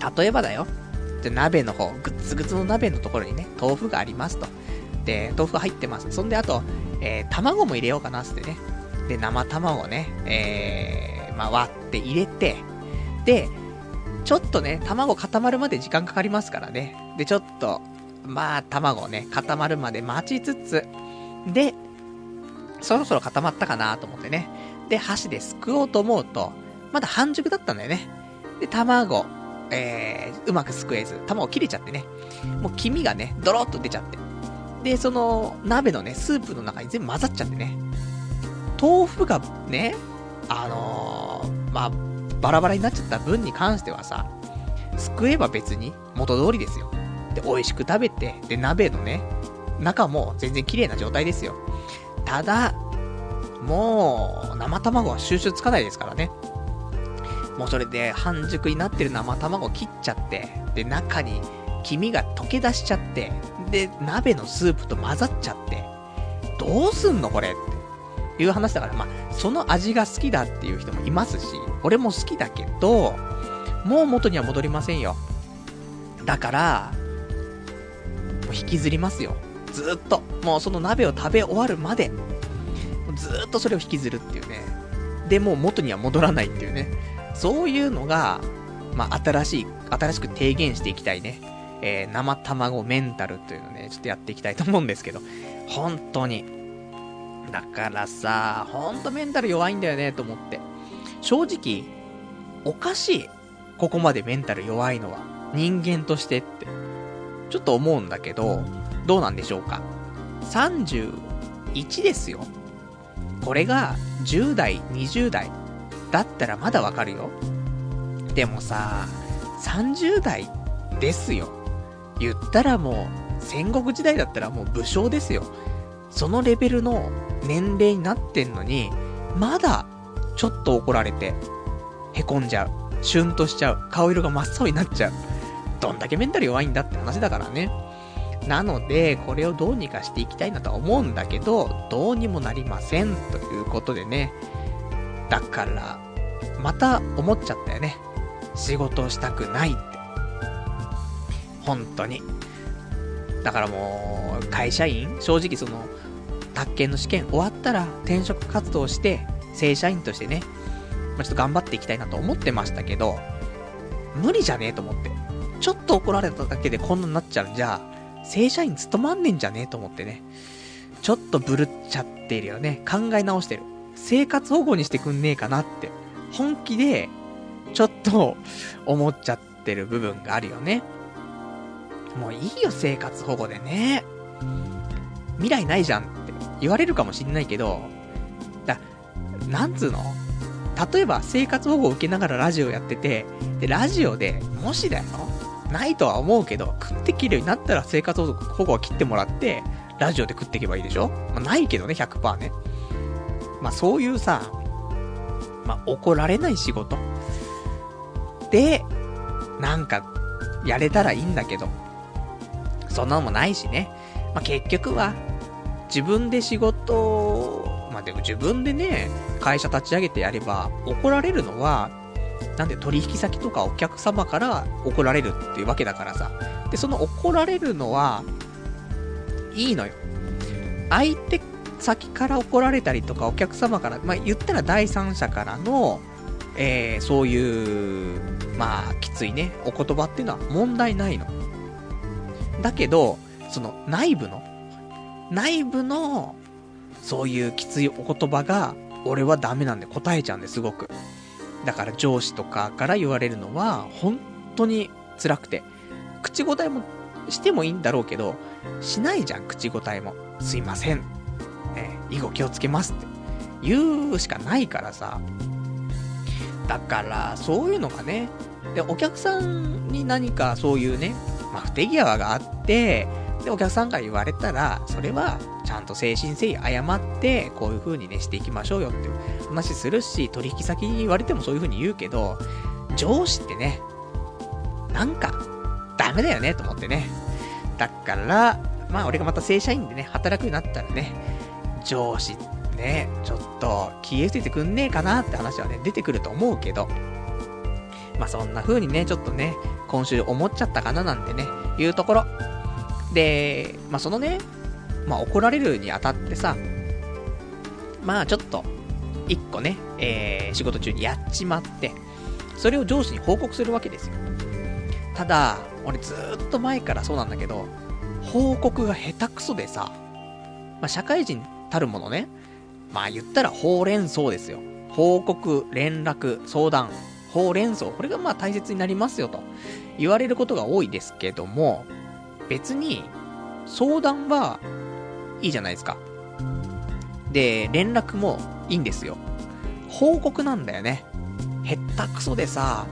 う、例えばだよ。じゃ、鍋の方、グッツグツの鍋のところにね、豆腐がありますと。で、豆腐入ってます。そんで、あと、えー、卵も入れようかなってね。で、生卵をね、えー、まあ、割って入れて、で、ちょっとね、卵固まるまで時間かかりますからね。で、ちょっと、まあ、卵をね、固まるまで待ちつつ、で、そろそろ固まったかなと思ってね。で、箸ですくおうと思うと、まだ半熟だったんだよね。で、卵、えー、うまくすくえず、卵切れちゃってね。もう黄身がね、ドロッと出ちゃって。で、その、鍋のね、スープの中に全部混ざっちゃってね。豆腐がね、あのー、まあ、バラバラになっちゃった分に関してはさ、すくえば別に元通りですよ。で、美味しく食べて、で、鍋のね、中も全然綺麗な状態ですよ。ただ、もう、生卵は収集つかないですからね。もうそれで半熟になってる生卵切っちゃって、で、中に黄身が溶け出しちゃって、で、鍋のスープと混ざっちゃって、どうすんのこれっていう話だから、まあ、その味が好きだっていう人もいますし、俺も好きだけど、もう元には戻りませんよ。だから、もう引きずりますよ。ずっと。もうその鍋を食べ終わるまで、ずっとそれを引きずるっていうね。で、もう元には戻らないっていうね。そういうのが、まあ、新しい、新しく提言していきたいね。えー、生卵メンタルというのね、ちょっとやっていきたいと思うんですけど、本当に。だからさ、ほんとメンタル弱いんだよね、と思って。正直、おかしい。ここまでメンタル弱いのは。人間としてって。ちょっと思うんだけど、どうなんでしょうか。31ですよ。これが10代、20代だったらまだわかるよ。でもさ、30代ですよ。言ったらもう、戦国時代だったらもう武将ですよ。そのレベルの年齢になってんのに、まだ、ちょっと怒られて、へこんじゃう。シュンとしちゃう。顔色が真っ青になっちゃう。どんだけメンタル弱いんだって話だからね。なので、これをどうにかしていきたいなとは思うんだけど、どうにもなりません。ということでね。だから、また思っちゃったよね。仕事をしたくないって。本当に。だからもう、会社員正直その、宅建の試験終わったら転職活動して、正社員としてね、ま、ちょっと頑張っていきたいなと思ってましたけど、無理じゃねえと思って。ちょっと怒られただけでこんなになっちゃうんじゃ、正社員務まんねえんじゃねえと思ってね。ちょっとブルっちゃってるよね。考え直してる。生活保護にしてくんねえかなって。本気で、ちょっと思っちゃってる部分があるよね。もういいよ、生活保護でね。未来ないじゃんって言われるかもしんないけど、だ、なんつうの？例えば生活保護を受けながらラジオやってて、で、ラジオで、もしだよ、ないとは思うけど、食ってきるようになったら生活保護は切ってもらって、ラジオで食っていけばいいでしょ？まあ、ないけどね、100%ね。まあ、そういうさ、まあ、怒られない仕事で、なんか、やれたらいいんだけど、そんなのもないしね。まあ、結局は、自分で仕事を、まあ、でも自分でね、会社立ち上げてやれば、怒られるのは、なんで取引先とかお客様から怒られるっていうわけだからさ。で、その怒られるのは、いいのよ。相手先から怒られたりとか、お客様から、まあ、言ったら第三者からの、えー、そういう、まあ、きついね、お言葉っていうのは問題ないの。だけど、その内部の、内部の、そういうきついお言葉が、俺はダメなんで答えちゃうんですごく。だから上司とかから言われるのは、本当に辛くて。口答えもしてもいいんだろうけど、しないじゃん、口答えも。すいません。ね、以後気をつけますって。言うしかないからさ。だから、そういうのがね、で、お客さんに何かそういうね、まあ、不手際があって、で、お客さんから言われたら、それは、ちゃんと誠心誠意謝って、こういう風にね、していきましょうよって話するし、取引先に言われてもそういう風に言うけど、上司ってね、なんか、ダメだよね、と思ってね。だから、まあ俺がまた正社員でね、働くようになったらね、上司、ね、ちょっと気をついてくんねえかなって話はね、出てくると思うけど、まあそんな風にね、ちょっとね、今週思っちゃったかななんてね、いうところ。で、まあそのね、まあ怒られるにあたってさ、まあちょっと、一個ね、えー、仕事中にやっちまって、それを上司に報告するわけですよ。ただ、俺ずっと前からそうなんだけど、報告が下手くそでさ、まあ社会人たるものね、まあ言ったらほうれん草ですよ。報告、連絡、相談、ほうれん草。これがまあ大切になりますよと言われることが多いですけども、別に相談はいいじゃないですか。で、連絡もいいんですよ。報告なんだよね。へったくそでさ、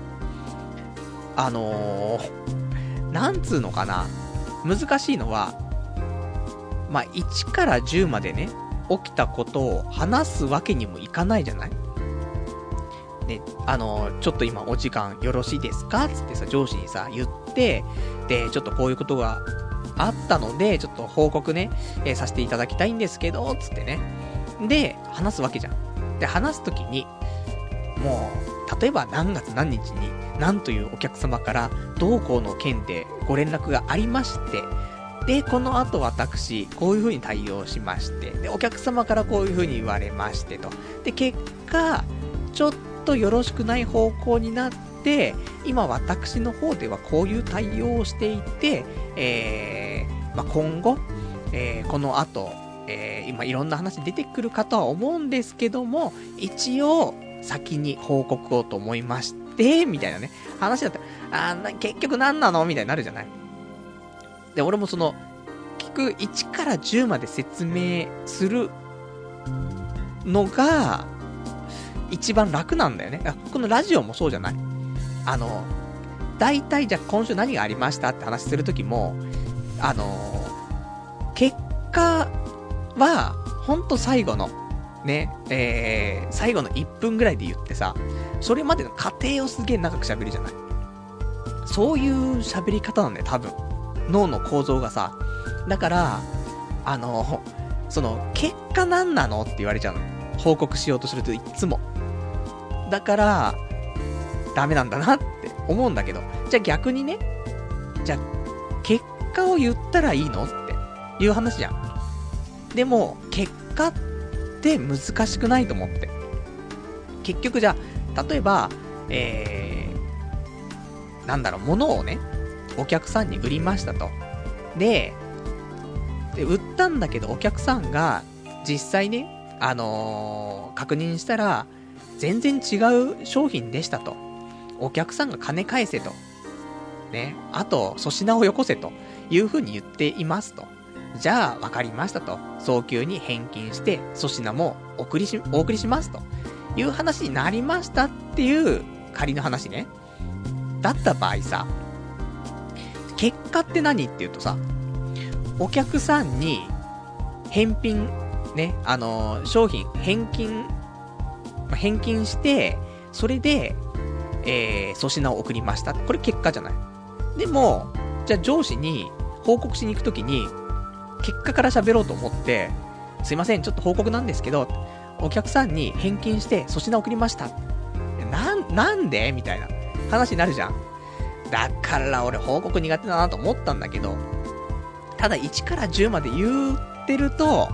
あのー、なんつうのかな。難しいのは、まあ、1から10までね、起きたことを話すわけにもいかないじゃないね、あの、ちょっと今お時間よろしいですか？つってさ、上司にさ、言って、で、ちょっとこういうことがあったので、ちょっと報告ね、えー、させていただきたいんですけど、つってね。で、話すわけじゃん。で、話すときに、もう、例えば何月何日に、何というお客様から、同行の件でご連絡がありまして、で、この後私、こういう風に対応しまして、で、お客様からこういう風に言われましてと。で、結果、ちょっとよろしくない方向になって、今私の方ではこういう対応をしていて、えー、まあ、今後、えー、この後、えー、今いろんな話出てくるかとは思うんですけども、一応、先に報告をと思いまして、みたいなね、話だった。ら、あー結局何なの？みたいになるじゃない。で、俺もその、聞く1から10まで説明するのが、一番楽なんだよね。このラジオもそうじゃないあの、大体じゃあ今週何がありましたって話するときも、あの、結果は、ほんと最後の、ね、えー、最後の1分ぐらいで言ってさ、それまでの過程をすげえ長く喋るじゃない。そういう喋り方なんだよ、多分。脳の構造がさ。だから、あの、その、結果何なのって言われちゃうの。報告しようとするといつも。だから、ダメなんだなって思うんだけど、じゃあ逆にね、じゃあ、結果を言ったらいいのっていう話じゃん。でも、結果って難しくないと思って。結局じゃあ、例えば、えー、なんだろう、物をね、お客さんに売りましたと。で、で売ったんだけどお客さんが実際ね、あのー、確認したら、全然違う商品でしたと。お客さんが金返せと。ね。あと、粗品をよこせという風に言っていますと。じゃあ、わかりましたと。早急に返金して、粗品もお送りし、お送りしますと。いう話になりましたっていう仮の話ね。だった場合さ、結果って何って言うとさ、お客さんに返品、ね、あのー、商品返金、返金して、それで、えー、粗品を送りました。これ結果じゃない。でも、じゃあ上司に報告しに行くときに、結果から喋ろうと思って、すいません、ちょっと報告なんですけど、お客さんに返金して粗品送りました。なん、なんで？みたいな話になるじゃん。だから俺報告苦手だなと思ったんだけど、ただ1から10まで言ってると、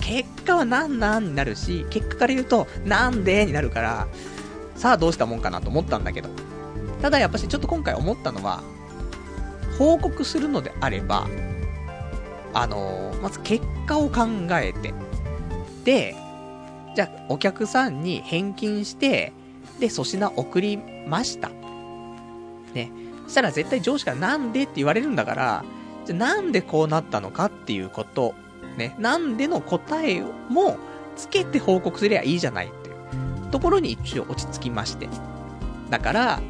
結果はなんなんになるし、結果から言うと、なんでになるから、さあどうしたもんかなと思ったんだけど。ただやっぱしちょっと今回思ったのは、報告するのであれば、あのー、まず結果を考えて、で、じゃあお客さんに返金して、で、粗品送りました。ね。そしたら絶対上司からなんでって言われるんだから、じゃあなんでこうなったのかっていうこと、ね。なんでの答えもつけて報告すりゃいいじゃないっていうところに一応落ち着きまして。だから、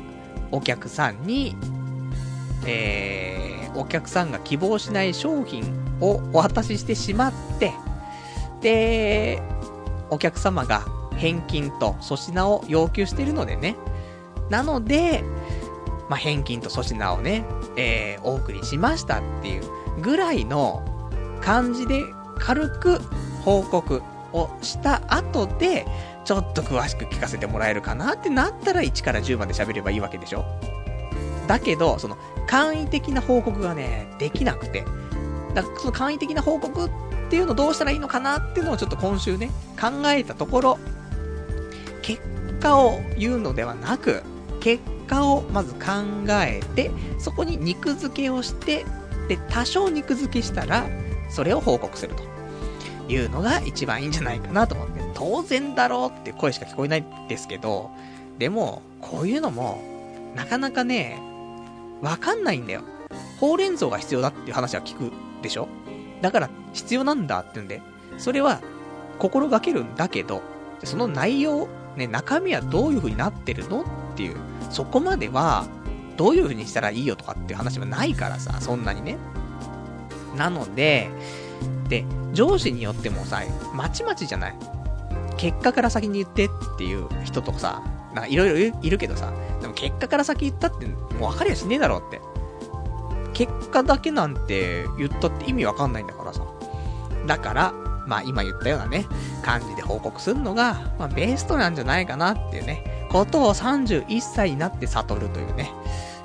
お客さんに、えー、お客さんが希望しない商品をお渡ししてしまって、で、お客様が返金と粗品を要求してるのでね。なので、まあ、返金と粗品をね、えー、お送りしましたっていうぐらいの感じで軽く報告をした後で、ちょっと詳しく聞かせてもらえるかなってなったら1から10まで喋ればいいわけでしょ？だけど、その、簡易的な報告がね、できなくて。だからその簡易的な報告っていうのどうしたらいいのかなっていうのをちょっと今週ね、考えたところ、結果を言うのではなく、結果をまず考えて、そこに肉付けをして、で、多少肉付けしたら、それを報告するというのが一番いいんじゃないかなと思って、当然だろうって声しか聞こえないですけど、でも、こういうのも、なかなかね、わかんないんだよ。ほうれん草が必要だっていう話は聞くでしょ？だから必要なんだって言うんで、それは心がけるんだけど、その内容、ね、中身はどういう風になってるのっていう、そこまでは、どういう風にしたらいいよとかっていう話はないからさ、そんなにね。なので、で、上司によってもさ、まちまちじゃない結果から先に言ってっていう人とかさ、なんかいろいろいるけどさ、でも結果から先言ったってもう分かりやしねえだろって。結果だけなんて言ったって意味わかんないんだからさ。だから、まあ今言ったようなね、感じで報告するのが、まあベストなんじゃないかなっていうね、ことを31歳になって悟るというね、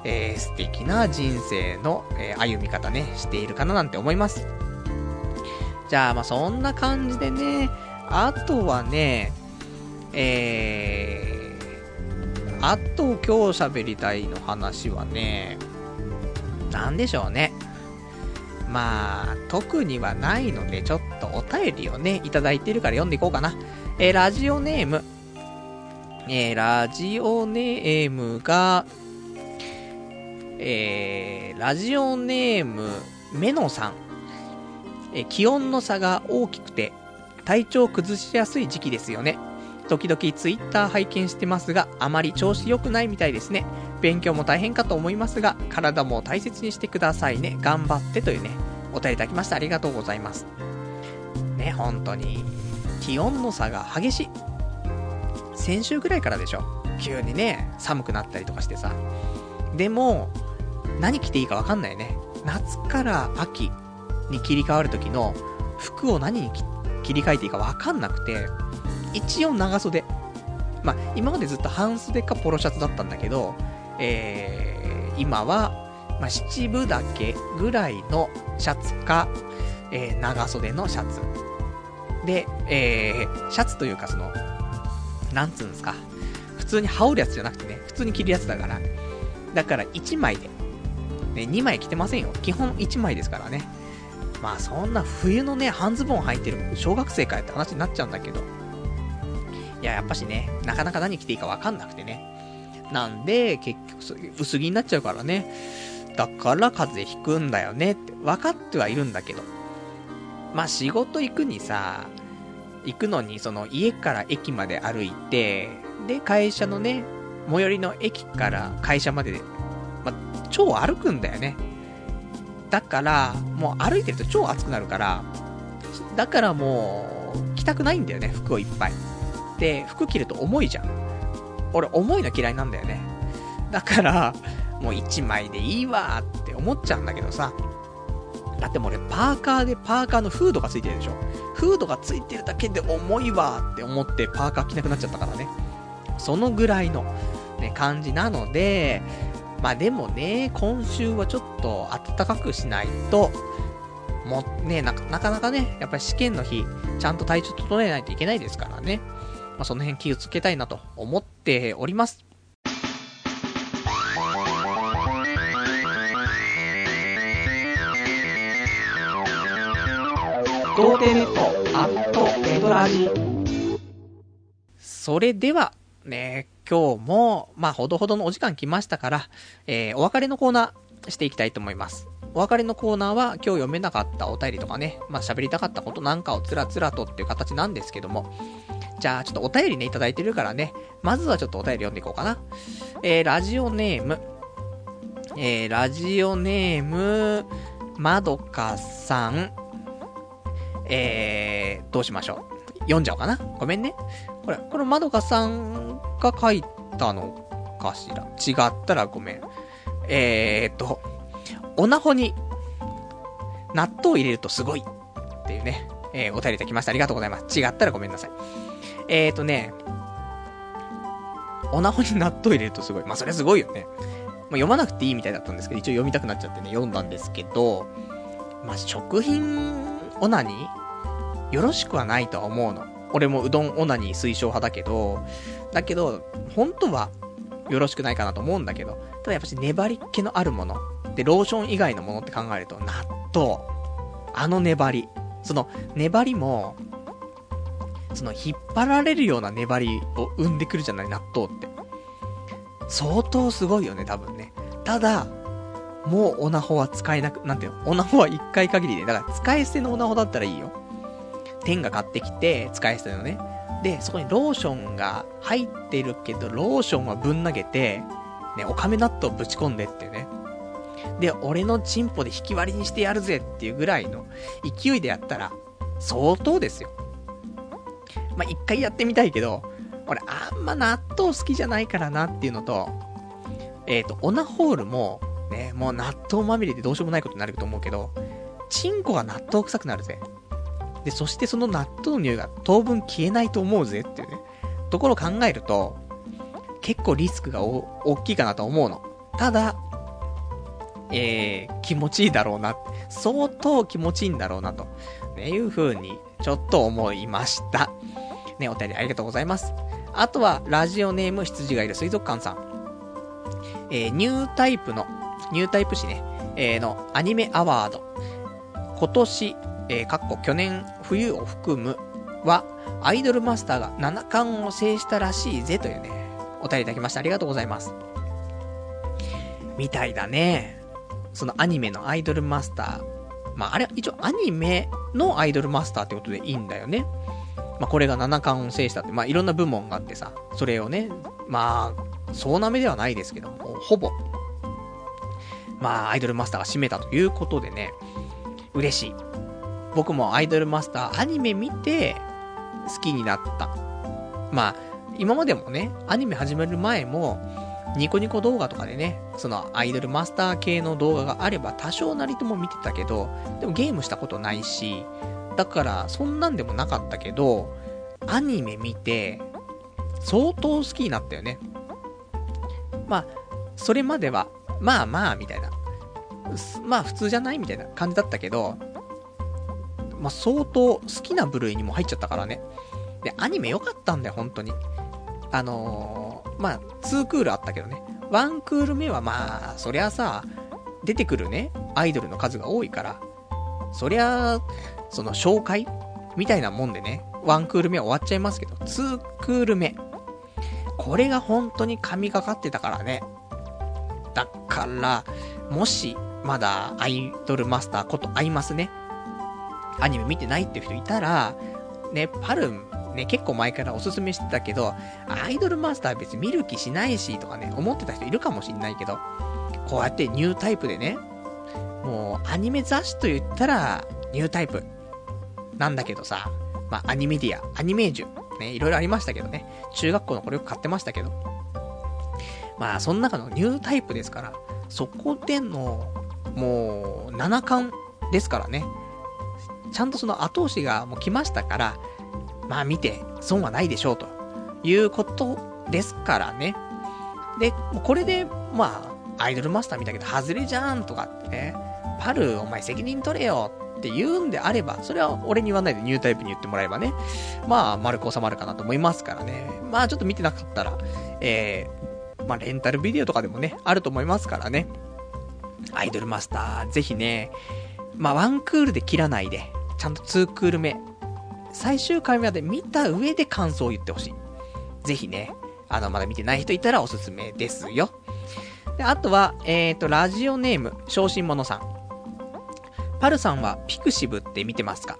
えー、素敵な人生の、えー、歩み方ね、しているかななんて思います。じゃあまあそんな感じでね、あとはね、えー、あと今日喋りたいの話はね、なんでしょうね。まあ、特にはないので、ちょっとお便りをね、いただいてるから読んでいこうかな。えー、ラジオネーム。えー、ラジオネームが、えー、ラジオネーム、メノさん。え、気温の差が大きくて、体調崩しやすい時期ですよね。時々ツイッター拝見してますが、あまり調子良くないみたいですね。勉強も大変かと思いますが、体も大切にしてくださいね。頑張ってというね、お便りいただきました。ありがとうございます。ね、本当に、気温の差が激しい。先週ぐらいからでしょ。急にね、寒くなったりとかしてさ。でも、何着ていいかわかんないね。夏から秋に切り替わる時の服を何に切り替えていいかわかんなくて、一応長袖。まあ、今までずっと半袖かポロシャツだったんだけど、えー、今は、まあ、七分丈ぐらいのシャツか、えー、長袖のシャツ。で、えー、シャツというかその、なんつうんですか。普通に羽織るやつじゃなくてね、普通に着るやつだから。だから1枚で。ね、2枚着てませんよ。基本1枚ですからね。まあそんな冬のね、半ズボン履いてる小学生かよって話になっちゃうんだけど。いや、やっぱしね、なかなか何着ていいかわかんなくてね。なんで、結局、薄着になっちゃうからね。だから風邪ひくんだよねって分かってはいるんだけど。まあ仕事行くにさ、行くのにその家から駅まで歩いて、で、会社のね、最寄りの駅から会社まで超歩くんだよね。だから、もう歩いてると超暑くなるから、だからもう、着たくないんだよね、服をいっぱい。で、服着ると重いじゃん。俺、重いの嫌いなんだよね。だから、もう1枚でいいわって思っちゃうんだけどさ。だってもう俺、パーカーでパーカーのフードがついてるでしょ。フードがついてるだけで重いわって思ってパーカー着なくなっちゃったからね。そのぐらいの、ね、感じなので、まあでもね、今週はちょっと暖かくしないと、もねな、なかなかね、やっぱり試験の日、ちゃんと体調整えないといけないですからね。まあ、その辺気をつけたいなと思っております。童貞ネットアットエドラジそれでは、ね、今日も、まあ、ほどほどのお時間来ましたから、えー、お別れのコーナーしていきたいと思います。お別れのコーナーは今日読めなかったお便りとかね、まあ、喋りたかったことなんかをつらつらとっていう形なんですけども、じゃあ、ちょっとお便りね、いただいてるからね、まずはちょっとお便り読んでいこうかな。えー、ラジオネーム、えー、ラジオネーム、まどかさん、えー、どうしましょう。読んじゃおうかな。ごめんね。これ、これまどかさんが書いたのかしら？違ったらごめん。えーっと、おなほに納豆を入れるとすごいっていうね、えー、お便りいただきました。ありがとうございます。違ったらごめんなさい。えーとね、おなほに納豆入れるとすごい。まあ、それすごいよね。まあ、読まなくていいみたいだったんですけど、一応読みたくなっちゃってね、読んだんですけど、まあ、食品オナニー？よろしくはないとは思うの。俺もうどんオナニー推奨派だけど、だけど、本当はよろしくないかなと思うんだけど、ただやっぱし粘り気のあるもの、で、ローション以外のものって考えると、納豆、あの粘り、その粘りも、その引っ張られるような粘りを生んでくるじゃない、納豆って。相当すごいよね、多分ね。ただ、もうオナホは使えなく、なんていうのオナホは一回限りで。だから使い捨てのオナホだったらいいよ。天が買ってきて、使い捨てのね。で、そこにローションが入ってるけど、ローションはぶん投げて、ね、おかめ納豆ぶち込んでってね。で、俺のチンポで引き割りにしてやるぜっていうぐらいの勢いでやったら、相当ですよ。まあ、一回やってみたいけど、俺あんま納豆好きじゃないからなっていうのと、えっ、ー、と、オナホールも、ね、もう納豆まみれでどうしようもないことになると思うけど、チンコが納豆臭くなるぜ。で、そしてその納豆の匂いが当分消えないと思うぜっていうね、ところを考えると、結構リスクが大きいかなと思うの。ただ、えー、気持ちいいだろうな。相当気持ちいいんだろうなと、ね、いう風に、ちょっと思いました。ね、お便りありがとうございます。あとは、ラジオネーム羊がいる水族館さん。えー、ニュータイプの、ニュータイプ誌ね、えー、のアニメアワード。今年、えー、かっこ去年冬を含むは、アイドルマスターが7冠を制したらしいぜというね、お便りいただきました。ありがとうございます。みたいだね。そのアニメのアイドルマスター。まあ、あれ、一応アニメのアイドルマスターってことでいいんだよね。まあ、これが7冠を制したって、まあ、いろんな部門があってさ、それをね、まあ、総なめではないですけども、ほぼ、まあ、アイドルマスターが占めたということでね、嬉しい。僕もアイドルマスターアニメ見て、好きになった。まあ、今までもね、アニメ始める前も、ニコニコ動画とかでね、そのアイドルマスター系の動画があれば多少なりとも見てたけど、でもゲームしたことないし、だからそんなんでもなかったけど、アニメ見て、相当好きになったよね。まあ、それまでは、まあまあ、みたいな。まあ普通じゃない？みたいな感じだったけど、まあ相当好きな部類にも入っちゃったからね。で、アニメ良かったんだよ、本当に。あのー、まあ、2クールあったけどね。1クール目はまあ、そりゃさ、出てくるね、アイドルの数が多いから、そりゃ、その紹介みたいなもんでね、1クール目は終わっちゃいますけど、2クール目。これが本当に神がかってたからね。だから、もし、まだアイドルマスターことアイマスね、アニメ見てないっていう人いたら、ね、パルンね、結構前からおすすめしてたけど、アイドルマスター別に見る気しないし、とかね、思ってた人いるかもしんないけど、こうやってニュータイプでね、もう、アニメ雑誌と言ったら、ニュータイプ。なんだけどさ、まあ、アニメディア、アニメージュ、ね、いろいろありましたけどね、中学校の頃よく買ってましたけど、まあ、その中のニュータイプですから、そこでの、もう、七冠ですからね、ちゃんとその後押しがもう来ましたから、まあ見て損はないでしょうということですからね。で、これで、まあ、アイドルマスター見たけど、外れじゃんとかってね、パル、お前責任取れよって言うんであれば、それは俺に言わないでニュータイプに言ってもらえばね、まあ、丸く収まるかなと思いますからね。まあ、ちょっと見てなかったら、えー、まあ、レンタルビデオとかでもね、あると思いますからね。アイドルマスター、ぜひね、まあ、ワンクールで切らないで、ちゃんとツークール目、最終回まで見た上で感想を言ってほしい。ぜひね、あの、まだ見てない人いたらおすすめですよ。で、あとは、えっ、ー、と、ラジオネーム、昇進者さん。パルさんはピクシブって見てますか？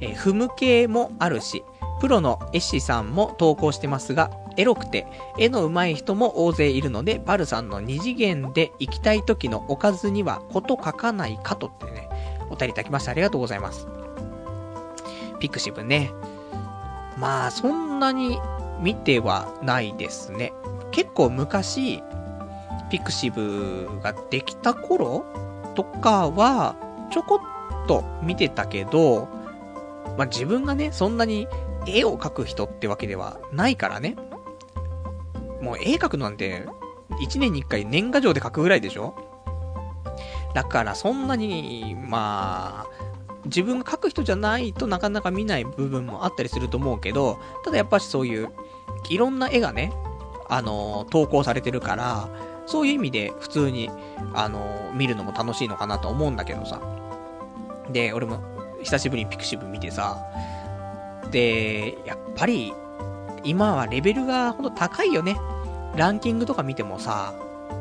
えー、踏む系もあるし、プロの絵師さんも投稿してますが、エロくて、絵の上手い人も大勢いるので、パルさんの二次元でイキたい時のおかずには事欠かないかとってね、お便りいただきましてありがとうございます。 pixivね。まあ、そんなに見てはないですね。結構昔、 pixivができた頃とかは、ちょこっと見てたけど、まあ、自分がね、そんなに絵を描く人ってわけではないからね。もう絵描くなんて、1年に1回年賀状で描くぐらいでしょ？だからそんなに、まあ、自分が描く人じゃないとなかなか見ない部分もあったりすると思うけど、ただやっぱしそういう、いろんな絵がね、あのー、投稿されてるから、そういう意味で普通に、あのー、見るのも楽しいのかなと思うんだけどさ。で、俺も久しぶりにピクシブ見てさ、で、やっぱり、今はレベルがほんと高いよね。ランキングとか見てもさ、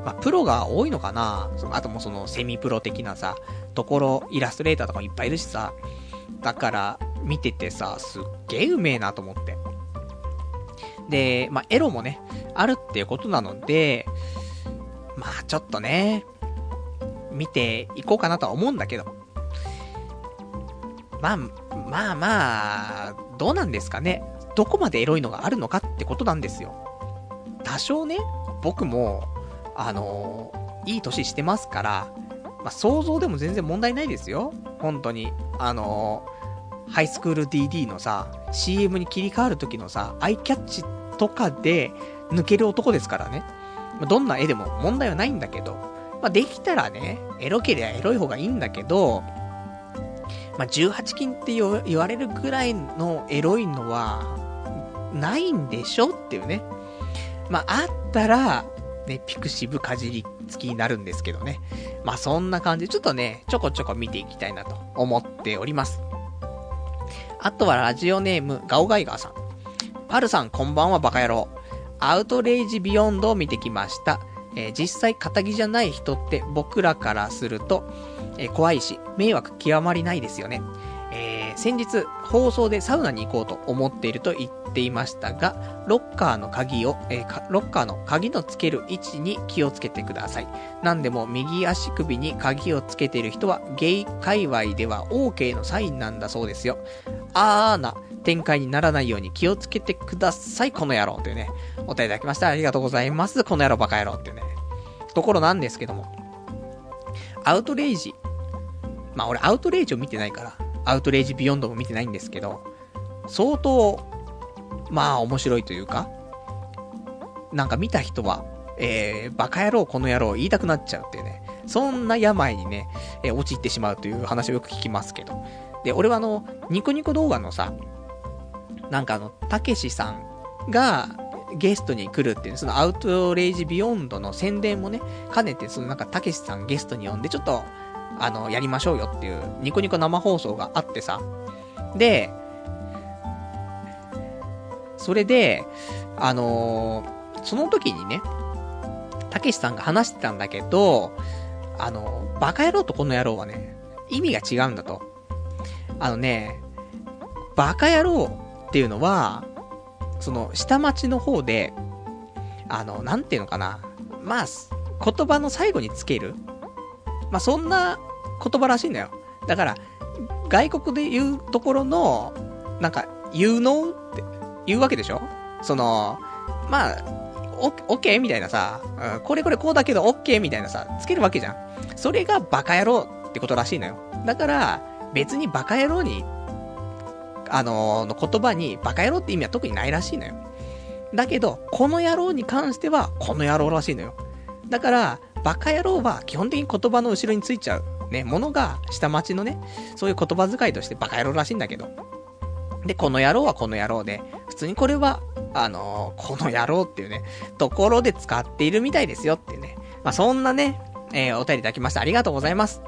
まあ、プロが多いのかなあともそのセミプロ的なさ、ところ、イラストレーターとかもいっぱいいるしさ、だから、見ててさ、すっげえうめえなと思って。で、まあ、エロもね、あるっていうことなので、まあ、ちょっとね、見ていこうかなとは思うんだけど。まあ、まあまあ、どうなんですかね。どこまでエロいのがあるのかってことなんですよ。多少ね、僕も、あのー、いい年してますから、まあ、想像でも全然問題ないですよ。本当に。あのー、ハイスクール DD のさ、CM に切り替わる時のさ、アイキャッチとかで抜ける男ですからね。ま、どんな絵でも問題はないんだけど、まあ、できたらね、エロけりゃエロい方がいいんだけど、まあ、18金って言われるぐらいのエロいのは、ないんでしょっていうね。まあ、あったら、ね、ピクシブかじり付きになるんですけどね。まあ、そんな感じで、ちょっとね、ちょこちょこ見ていきたいなと思っております。あとはラジオネーム、ガオガイガーさん。パルさん、こんばんは、バカ野郎。アウトレイジビヨンドを見てきました。えー、実際、仇じゃない人って僕らからすると、えー、怖いし、迷惑極まりないですよね。ー、先日、放送でサウナに行こうと思っていると言っていましたが、ロッカーの鍵を、えー、ロッカーの鍵のつける位置に気をつけてください。なんでも右足首に鍵をつけている人は、ゲイ界隈では OK のサインなんだそうですよ。あーな展開にならないように気をつけてください、この野郎というね、お便りいただきました。ありがとうございます。この野郎バカ野郎っていうね、ところなんですけども。アウトレイジ。まあ俺アウトレイジを見てないから、アウトレイジビヨンドも見てないんですけど、相当、まあ面白いというか、なんか見た人は、えー、バカ野郎この野郎言いたくなっちゃうっていうね、そんな病にね、えー、陥ってしまうという話をよく聞きますけど。で、俺はあの、ニコニコ動画のさ、なんかあの、たけしさんがゲストに来るっていう、そのアウトレイジビヨンドの宣伝もね、兼ねて、そのなんかたけしさんゲストに呼んで、ちょっと、あの、やりましょうよっていう、ニコニコ生放送があってさ。で、それで、あのー、その時にね、たけしさんが話してたんだけど、あの、バカ野郎とこの野郎はね、意味が違うんだと。あのね、バカ野郎っていうのは、その、下町の方で、あの、なんていうのかな。まあ、言葉の最後につける。まあ、そんな言葉らしいんだよ。だから、外国で言うところの、なんか、有能って言うわけでしょ？その、まあ、オッケーみたいなさ、うん、これこれこうだけどオッケーみたいなさ、つけるわけじゃん。それがバカ野郎ってことらしいのよ。だから、別にバカ野郎に、あのー、の言葉にバカ野郎って意味は特にないらしいのよ。だけど、この野郎に関しては、この野郎らしいのよ。だから、バカ野郎は基本的に言葉の後ろについちゃう。ね、ものが下町のね、そういう言葉遣いとしてバカ野郎らしいんだけど。で、この野郎はこの野郎で、普通にこれは、あのー、この野郎っていうね、ところで使っているみたいですよっていうね。まあ、そんなね、えー、お便りいただきました。ありがとうございます。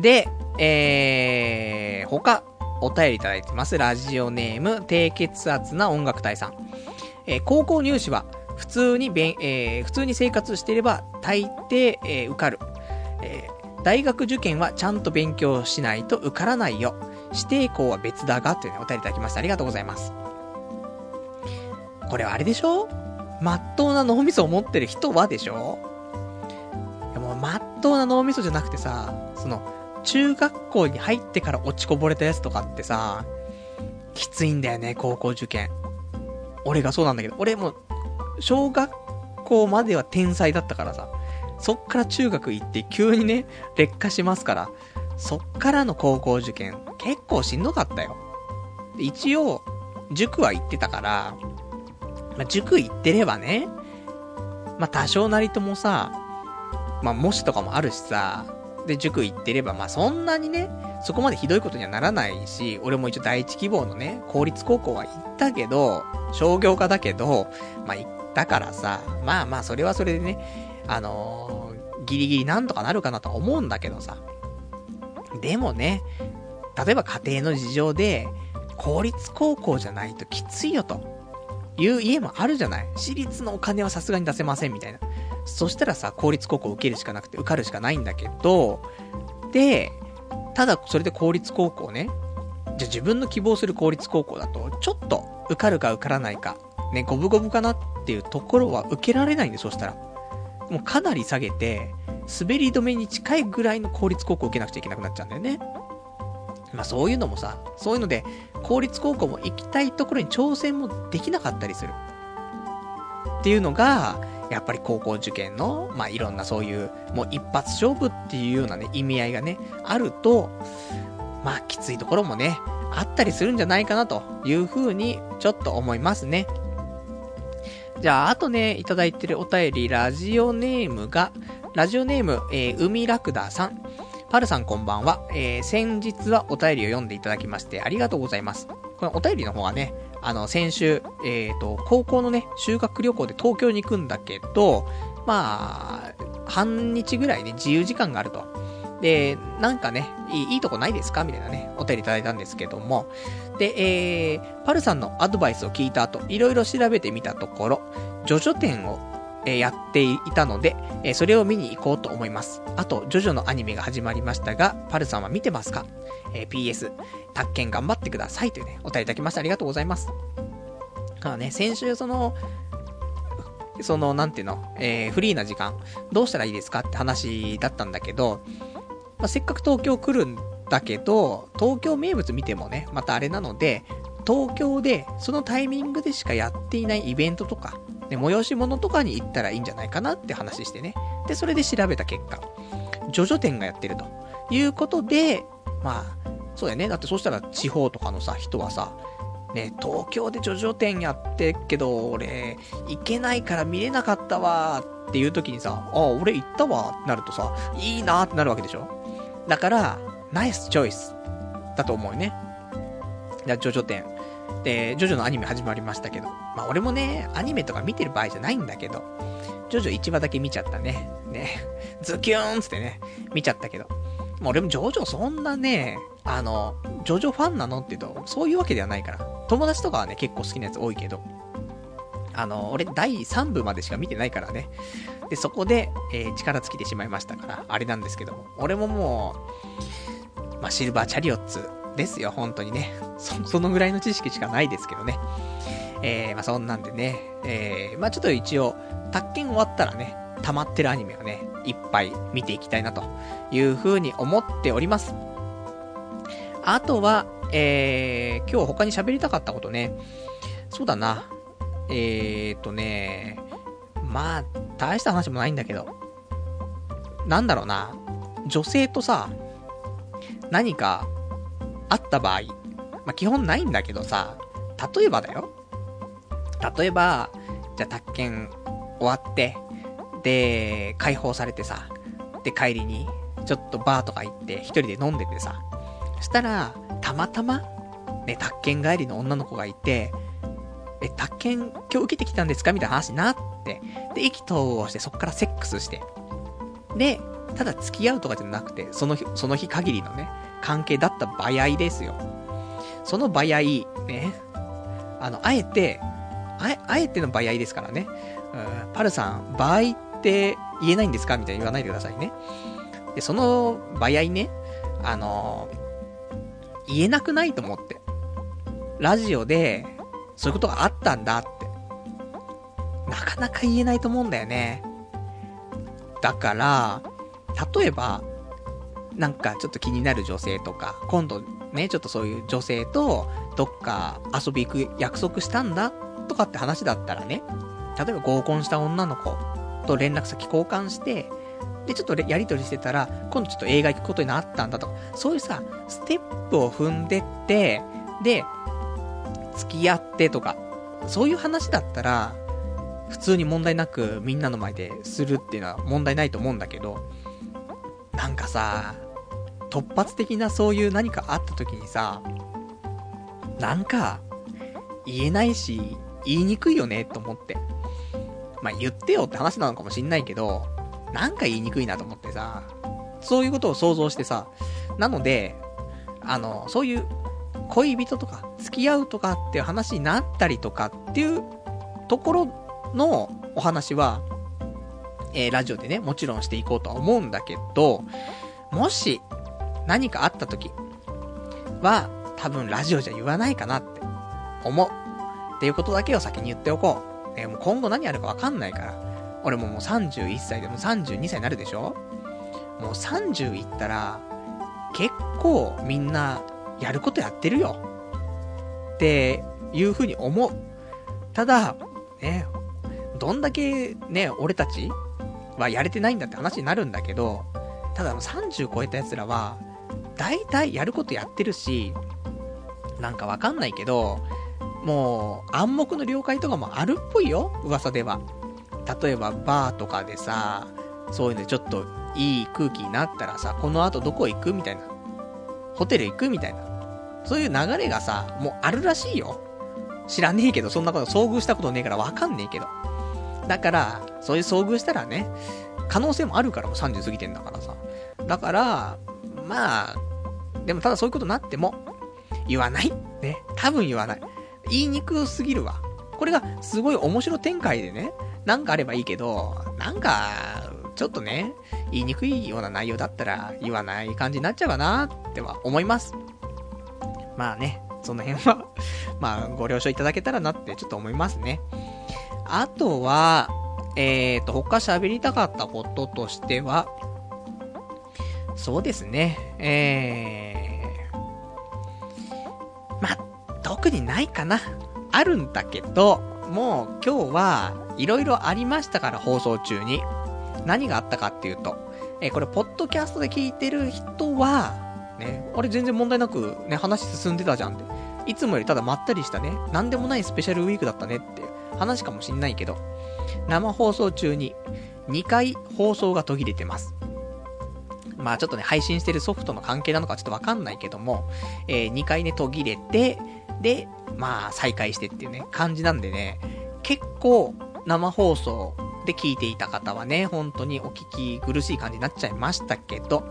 で、えー、他、お便りいただいてます。ラジオネーム、低血圧な音楽隊さん。えー、高校入試は、普通にべん、えー、普通に生活していれば、大抵、えー、受かる。えー、大学受験はちゃんと勉強しないと受からないよ。指定校は別だが、というね、お便りいただきました。ありがとうございます。これはあれでしょ？まっとうな脳みそを持ってる人はでしょ？でも、まっとうな脳みそじゃなくてさ、その、中学校に入ってから落ちこぼれたやつとかってさ、きついんだよね、高校受験。俺がそうなんだけど、俺も、小学校までは天才だったからさ、そっから中学行って急にね、劣化しますから、そっからの高校受験、結構しんどかったよ。一応、塾は行ってたから、まあ、塾行ってればね、まあ、多少なりともさ、まあ、模試とかもあるしさ、で、塾行ってれば、まあ、そんなにね、そこまでひどいことにはならないし、俺も一応第一希望のね、公立高校は行ったけど、商業科だけど、まあ、行ったからさ、まあまあ、それはそれでね、あのー、ギリギリなんとかなるかなとは思うんだけどさ。でもね、例えば家庭の事情で、公立高校じゃないときついよと。いう家もあるじゃない私立のお金はさすがに出せませんみたいな。そしたらさ、公立高校受けるしかなくて受かるしかないんだけど、で、ただそれで公立高校ね、じゃ自分の希望する公立高校だと、ちょっと受かるか受からないか、ね、五分五分かなっていうところは受けられないんで、そしたら。もうかなり下げて、滑り止めに近いぐらいの公立高校受けなくちゃいけなくなっちゃうんだよね。まあそういうのもさ、そういうので、公立高校も行きたいところに挑戦もできなかったりする。っていうのが、やっぱり高校受験の、まあいろんなそういう、もう一発勝負っていうようなね、意味合いがね、あると、まあきついところもね、あったりするんじゃないかなというふうに、ちょっと思いますね。じゃあ、あとね、いただいてるお便り、ラジオネームが、ラジオネーム、えー、海ラクダさん。パルさんこんばんは。えー、先日はお便りを読んでいただきましてありがとうございます。このお便りの方はね、あの、先週、えっ、ー、と、高校のね、修学旅行で東京に行くんだけど、まあ、半日ぐらいね、自由時間があると。で、なんかね、いいいいとこないですか？みたいなね、お便りいただいたんですけども。で、えー、パルさんのアドバイスを聞いた後、いろいろ調べてみたところ、ジョジョ展をえー、やっていたので、えー、それを見に行こうと思います。あと、ジョジョのアニメが始まりましたが、パルさんは見てますか？えー、?PS、宅建頑張ってくださいというね、お便りいただきましてありがとうございます。あね、先週その、その、なんていうの、えー、フリーな時間、どうしたらいいですか？って話だったんだけど、まあ、せっかく東京来るんだけど、東京名物見てもね、またあれなので、東京で、そのタイミングでしかやっていないイベントとか、ね、催し物とかに行ったらいいんじゃないかなって話してね。で、それで調べた結果、ジョジョ店がやってるということで、まあ、そうだよね。だってそしたら地方とかのさ、人はさ、ね、東京でジョジョ店やってっけど、俺、行けないから見れなかったわっていう時にさ、あ、俺行ったわってなるとさ、いいなってなるわけでしょ？だから、ナイスチョイスだと思うね。じゃあジョジョ店。で、ジョジョのアニメ始まりましたけど。まあ俺もね、アニメとか見てる場合じゃないんだけど、ジョジョ1話だけ見ちゃったね。ね。<laughs> ズキューンつってね、見ちゃったけど。まあ俺もジョジョそんなね、あの、ジョジョファンなのって言うと、そういうわけではないから。友達とかはね、結構好きなやつ多いけど。あの、俺第3部までしか見てないからね。で、そこで、えー、力尽きてしまいましたから、あれなんですけども。俺ももう、まあ、シルバーチャリオッツですよ、本当にね。そ、そのぐらいの知識しかないですけどね。えー、まあ、そんなんでね、えー、まあ、ちょっと一応、宅建終わったらね、溜まってるアニメをね、いっぱい見ていきたいなという風に思っております。あとは、えー、今日他に喋りたかったことね、そうだな、えーとね、まあ、大した話もないんだけど、なんだろうな、女性とさ、何かあった場合、まあ、基本ないんだけどさ、例えばだよ。例えば、じゃあ、宅建終わって、で、解放されてさ、で、帰りに、ちょっとバーとか行って、一人で飲んでてさ、そしたら、たまたま、ね、宅建帰りの女の子がいて、え、宅建今日受けてきたんですか？みたいな話になって、で、意気投合して、そっからセックスして、で、ただ付き合うとかじゃなくて、その日、その日限りのね、関係だった場合ですよ。その場合、ね、あの、あえて、あえ、あえての場合ですからね。うん、パルさん、場合って言えないんですか？みたいに言わないでくださいね。で、その場合ね、あの、言えなくないと思って。ラジオで、そういうことがあったんだって。なかなか言えないと思うんだよね。だから、例えば、なんかちょっと気になる女性とか、今度ね、ちょっとそういう女性とどっか遊び行く約束したんだとかって話だったらね、例えば合コンした女の子と連絡先交換して、で、ちょっとやりとりしてたら、今度ちょっと映画行くことになったんだとか、そういうさ、ステップを踏んでって、で、付き合ってとか、そういう話だったら、普通に問題なくみんなの前でするっていうのは問題ないと思うんだけど、なんかさ、突発的なそういう何かあった時にさ、なんか、言えないし、言いにくいよね、と思って。まあ、言ってよって話なのかもしんないけど、なんか言いにくいなと思ってさ、そういうことを想像してさ、なので、あの、そういう恋人とか、付き合うとかっていう話になったりとかっていうところのお話は、えー、ラジオでね、もちろんしていこうとは思うんだけど、もし、何かあった時は、多分ラジオじゃ言わないかなって思う。っていうことだけを先に言っておこう。え、もう今後何やるかわかんないから。俺ももう31歳でも32歳になるでしょ？もう30いったら、結構みんなやることやってるよ。っていう風に思う。ただ、ね、どんだけね、俺たちはやれてないんだって話になるんだけど、ただ30超えた奴らは、大体やることやってるし、なんかわかんないけど、もう暗黙の了解とかもあるっぽいよ、噂では。例えばバーとかでさ、そういうのちょっといい空気になったらさ、この後どこ行くみたいな。ホテル行くみたいな。そういう流れがさ、もうあるらしいよ。知らねえけど、そんなこと遭遇したことねえからわかんねえけど。だから、そういう遭遇したらね、可能性もあるからもう30過ぎてんだからさ。だから、まあ、でもただそういうことになっても、言わない。ね。多分言わない。言いにくすぎるわ。これがすごい面白展開でね、なんかあればいいけど、なんか、ちょっとね、言いにくいような内容だったら言わない感じになっちゃうかなっては思います。まあね、その辺は <laughs> まあ、ご了承いただけたらなってちょっと思いますね。あとは、えーと、他喋りたかったこととしては、そうですね、えー、まあ特にないかな。あるんだけど、もう今日はいろいろありましたから放送中に。何があったかっていうと、えー、これ、ポッドキャストで聞いてる人は、ね、あれ全然問題なくね、話進んでたじゃんって。いつもよりただまったりしたね、なんでもないスペシャルウィークだったねって話かもしんないけど、生放送中に2回放送が途切れてます。まあちょっとね、配信してるソフトの関係なのかちょっとわかんないけども、えー、2回ね、途切れて、で、まあ再開してっていうね、感じなんでね、結構生放送で聞いていた方はね、本当にお聞き苦しい感じになっちゃいましたけど、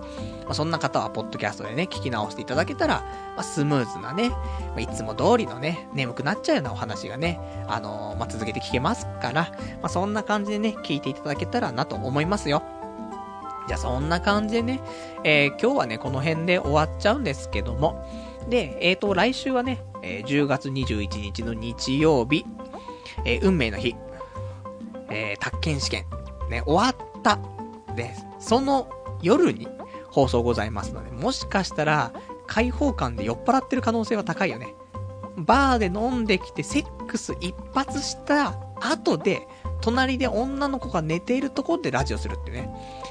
まあ、そんな方はポッドキャストでね、聞き直していただけたら、まあ、スムーズなね、まあ、いつも通りのね、眠くなっちゃうようなお話がね、あのー、まあ、続けて聞けますから、まあ、そんな感じでね、聞いていただけたらなと思いますよ。じゃあそんな感じでね、えー、今日はね、この辺で終わっちゃうんですけども、で、えっ、ー、と、来週はね、えー、10月21日の日曜日、えー、運命の日、えー、宅建試験、ね、終わった。で、その夜に放送ございますので、もしかしたら、開放感で酔っ払ってる可能性は高いよね。バーで飲んできてセックス一発した後で、隣で女の子が寝ているところでラジオするってね、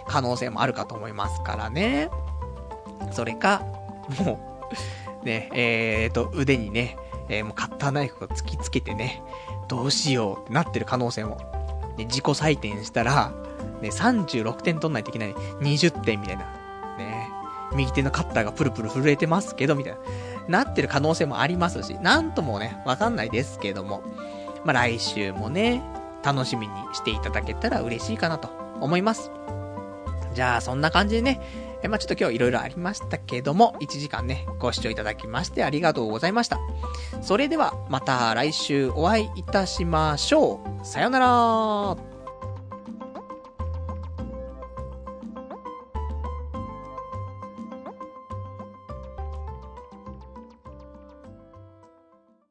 可能性もあるかと思いますからね。それか、もう、ね、えーと、腕にね、えー、もうカッターナイフを突きつけてね、どうしようってなってる可能性もね、自己採点したら、ね、36点取んないといけない。20点みたいな。ね。右手のカッターがプルプル震えてますけど、みたいな。なってる可能性もありますし、なんともね、わかんないですけども。まあ、来週もね、楽しみにしていただけたら嬉しいかなと思います。じゃあ、そんな感じでね、え、まあ、ちょっと今日いろいろありましたけども、1時間ね、ご視聴いただきましてありがとうございました。それでは、また来週お会いいたしましょう。さよなら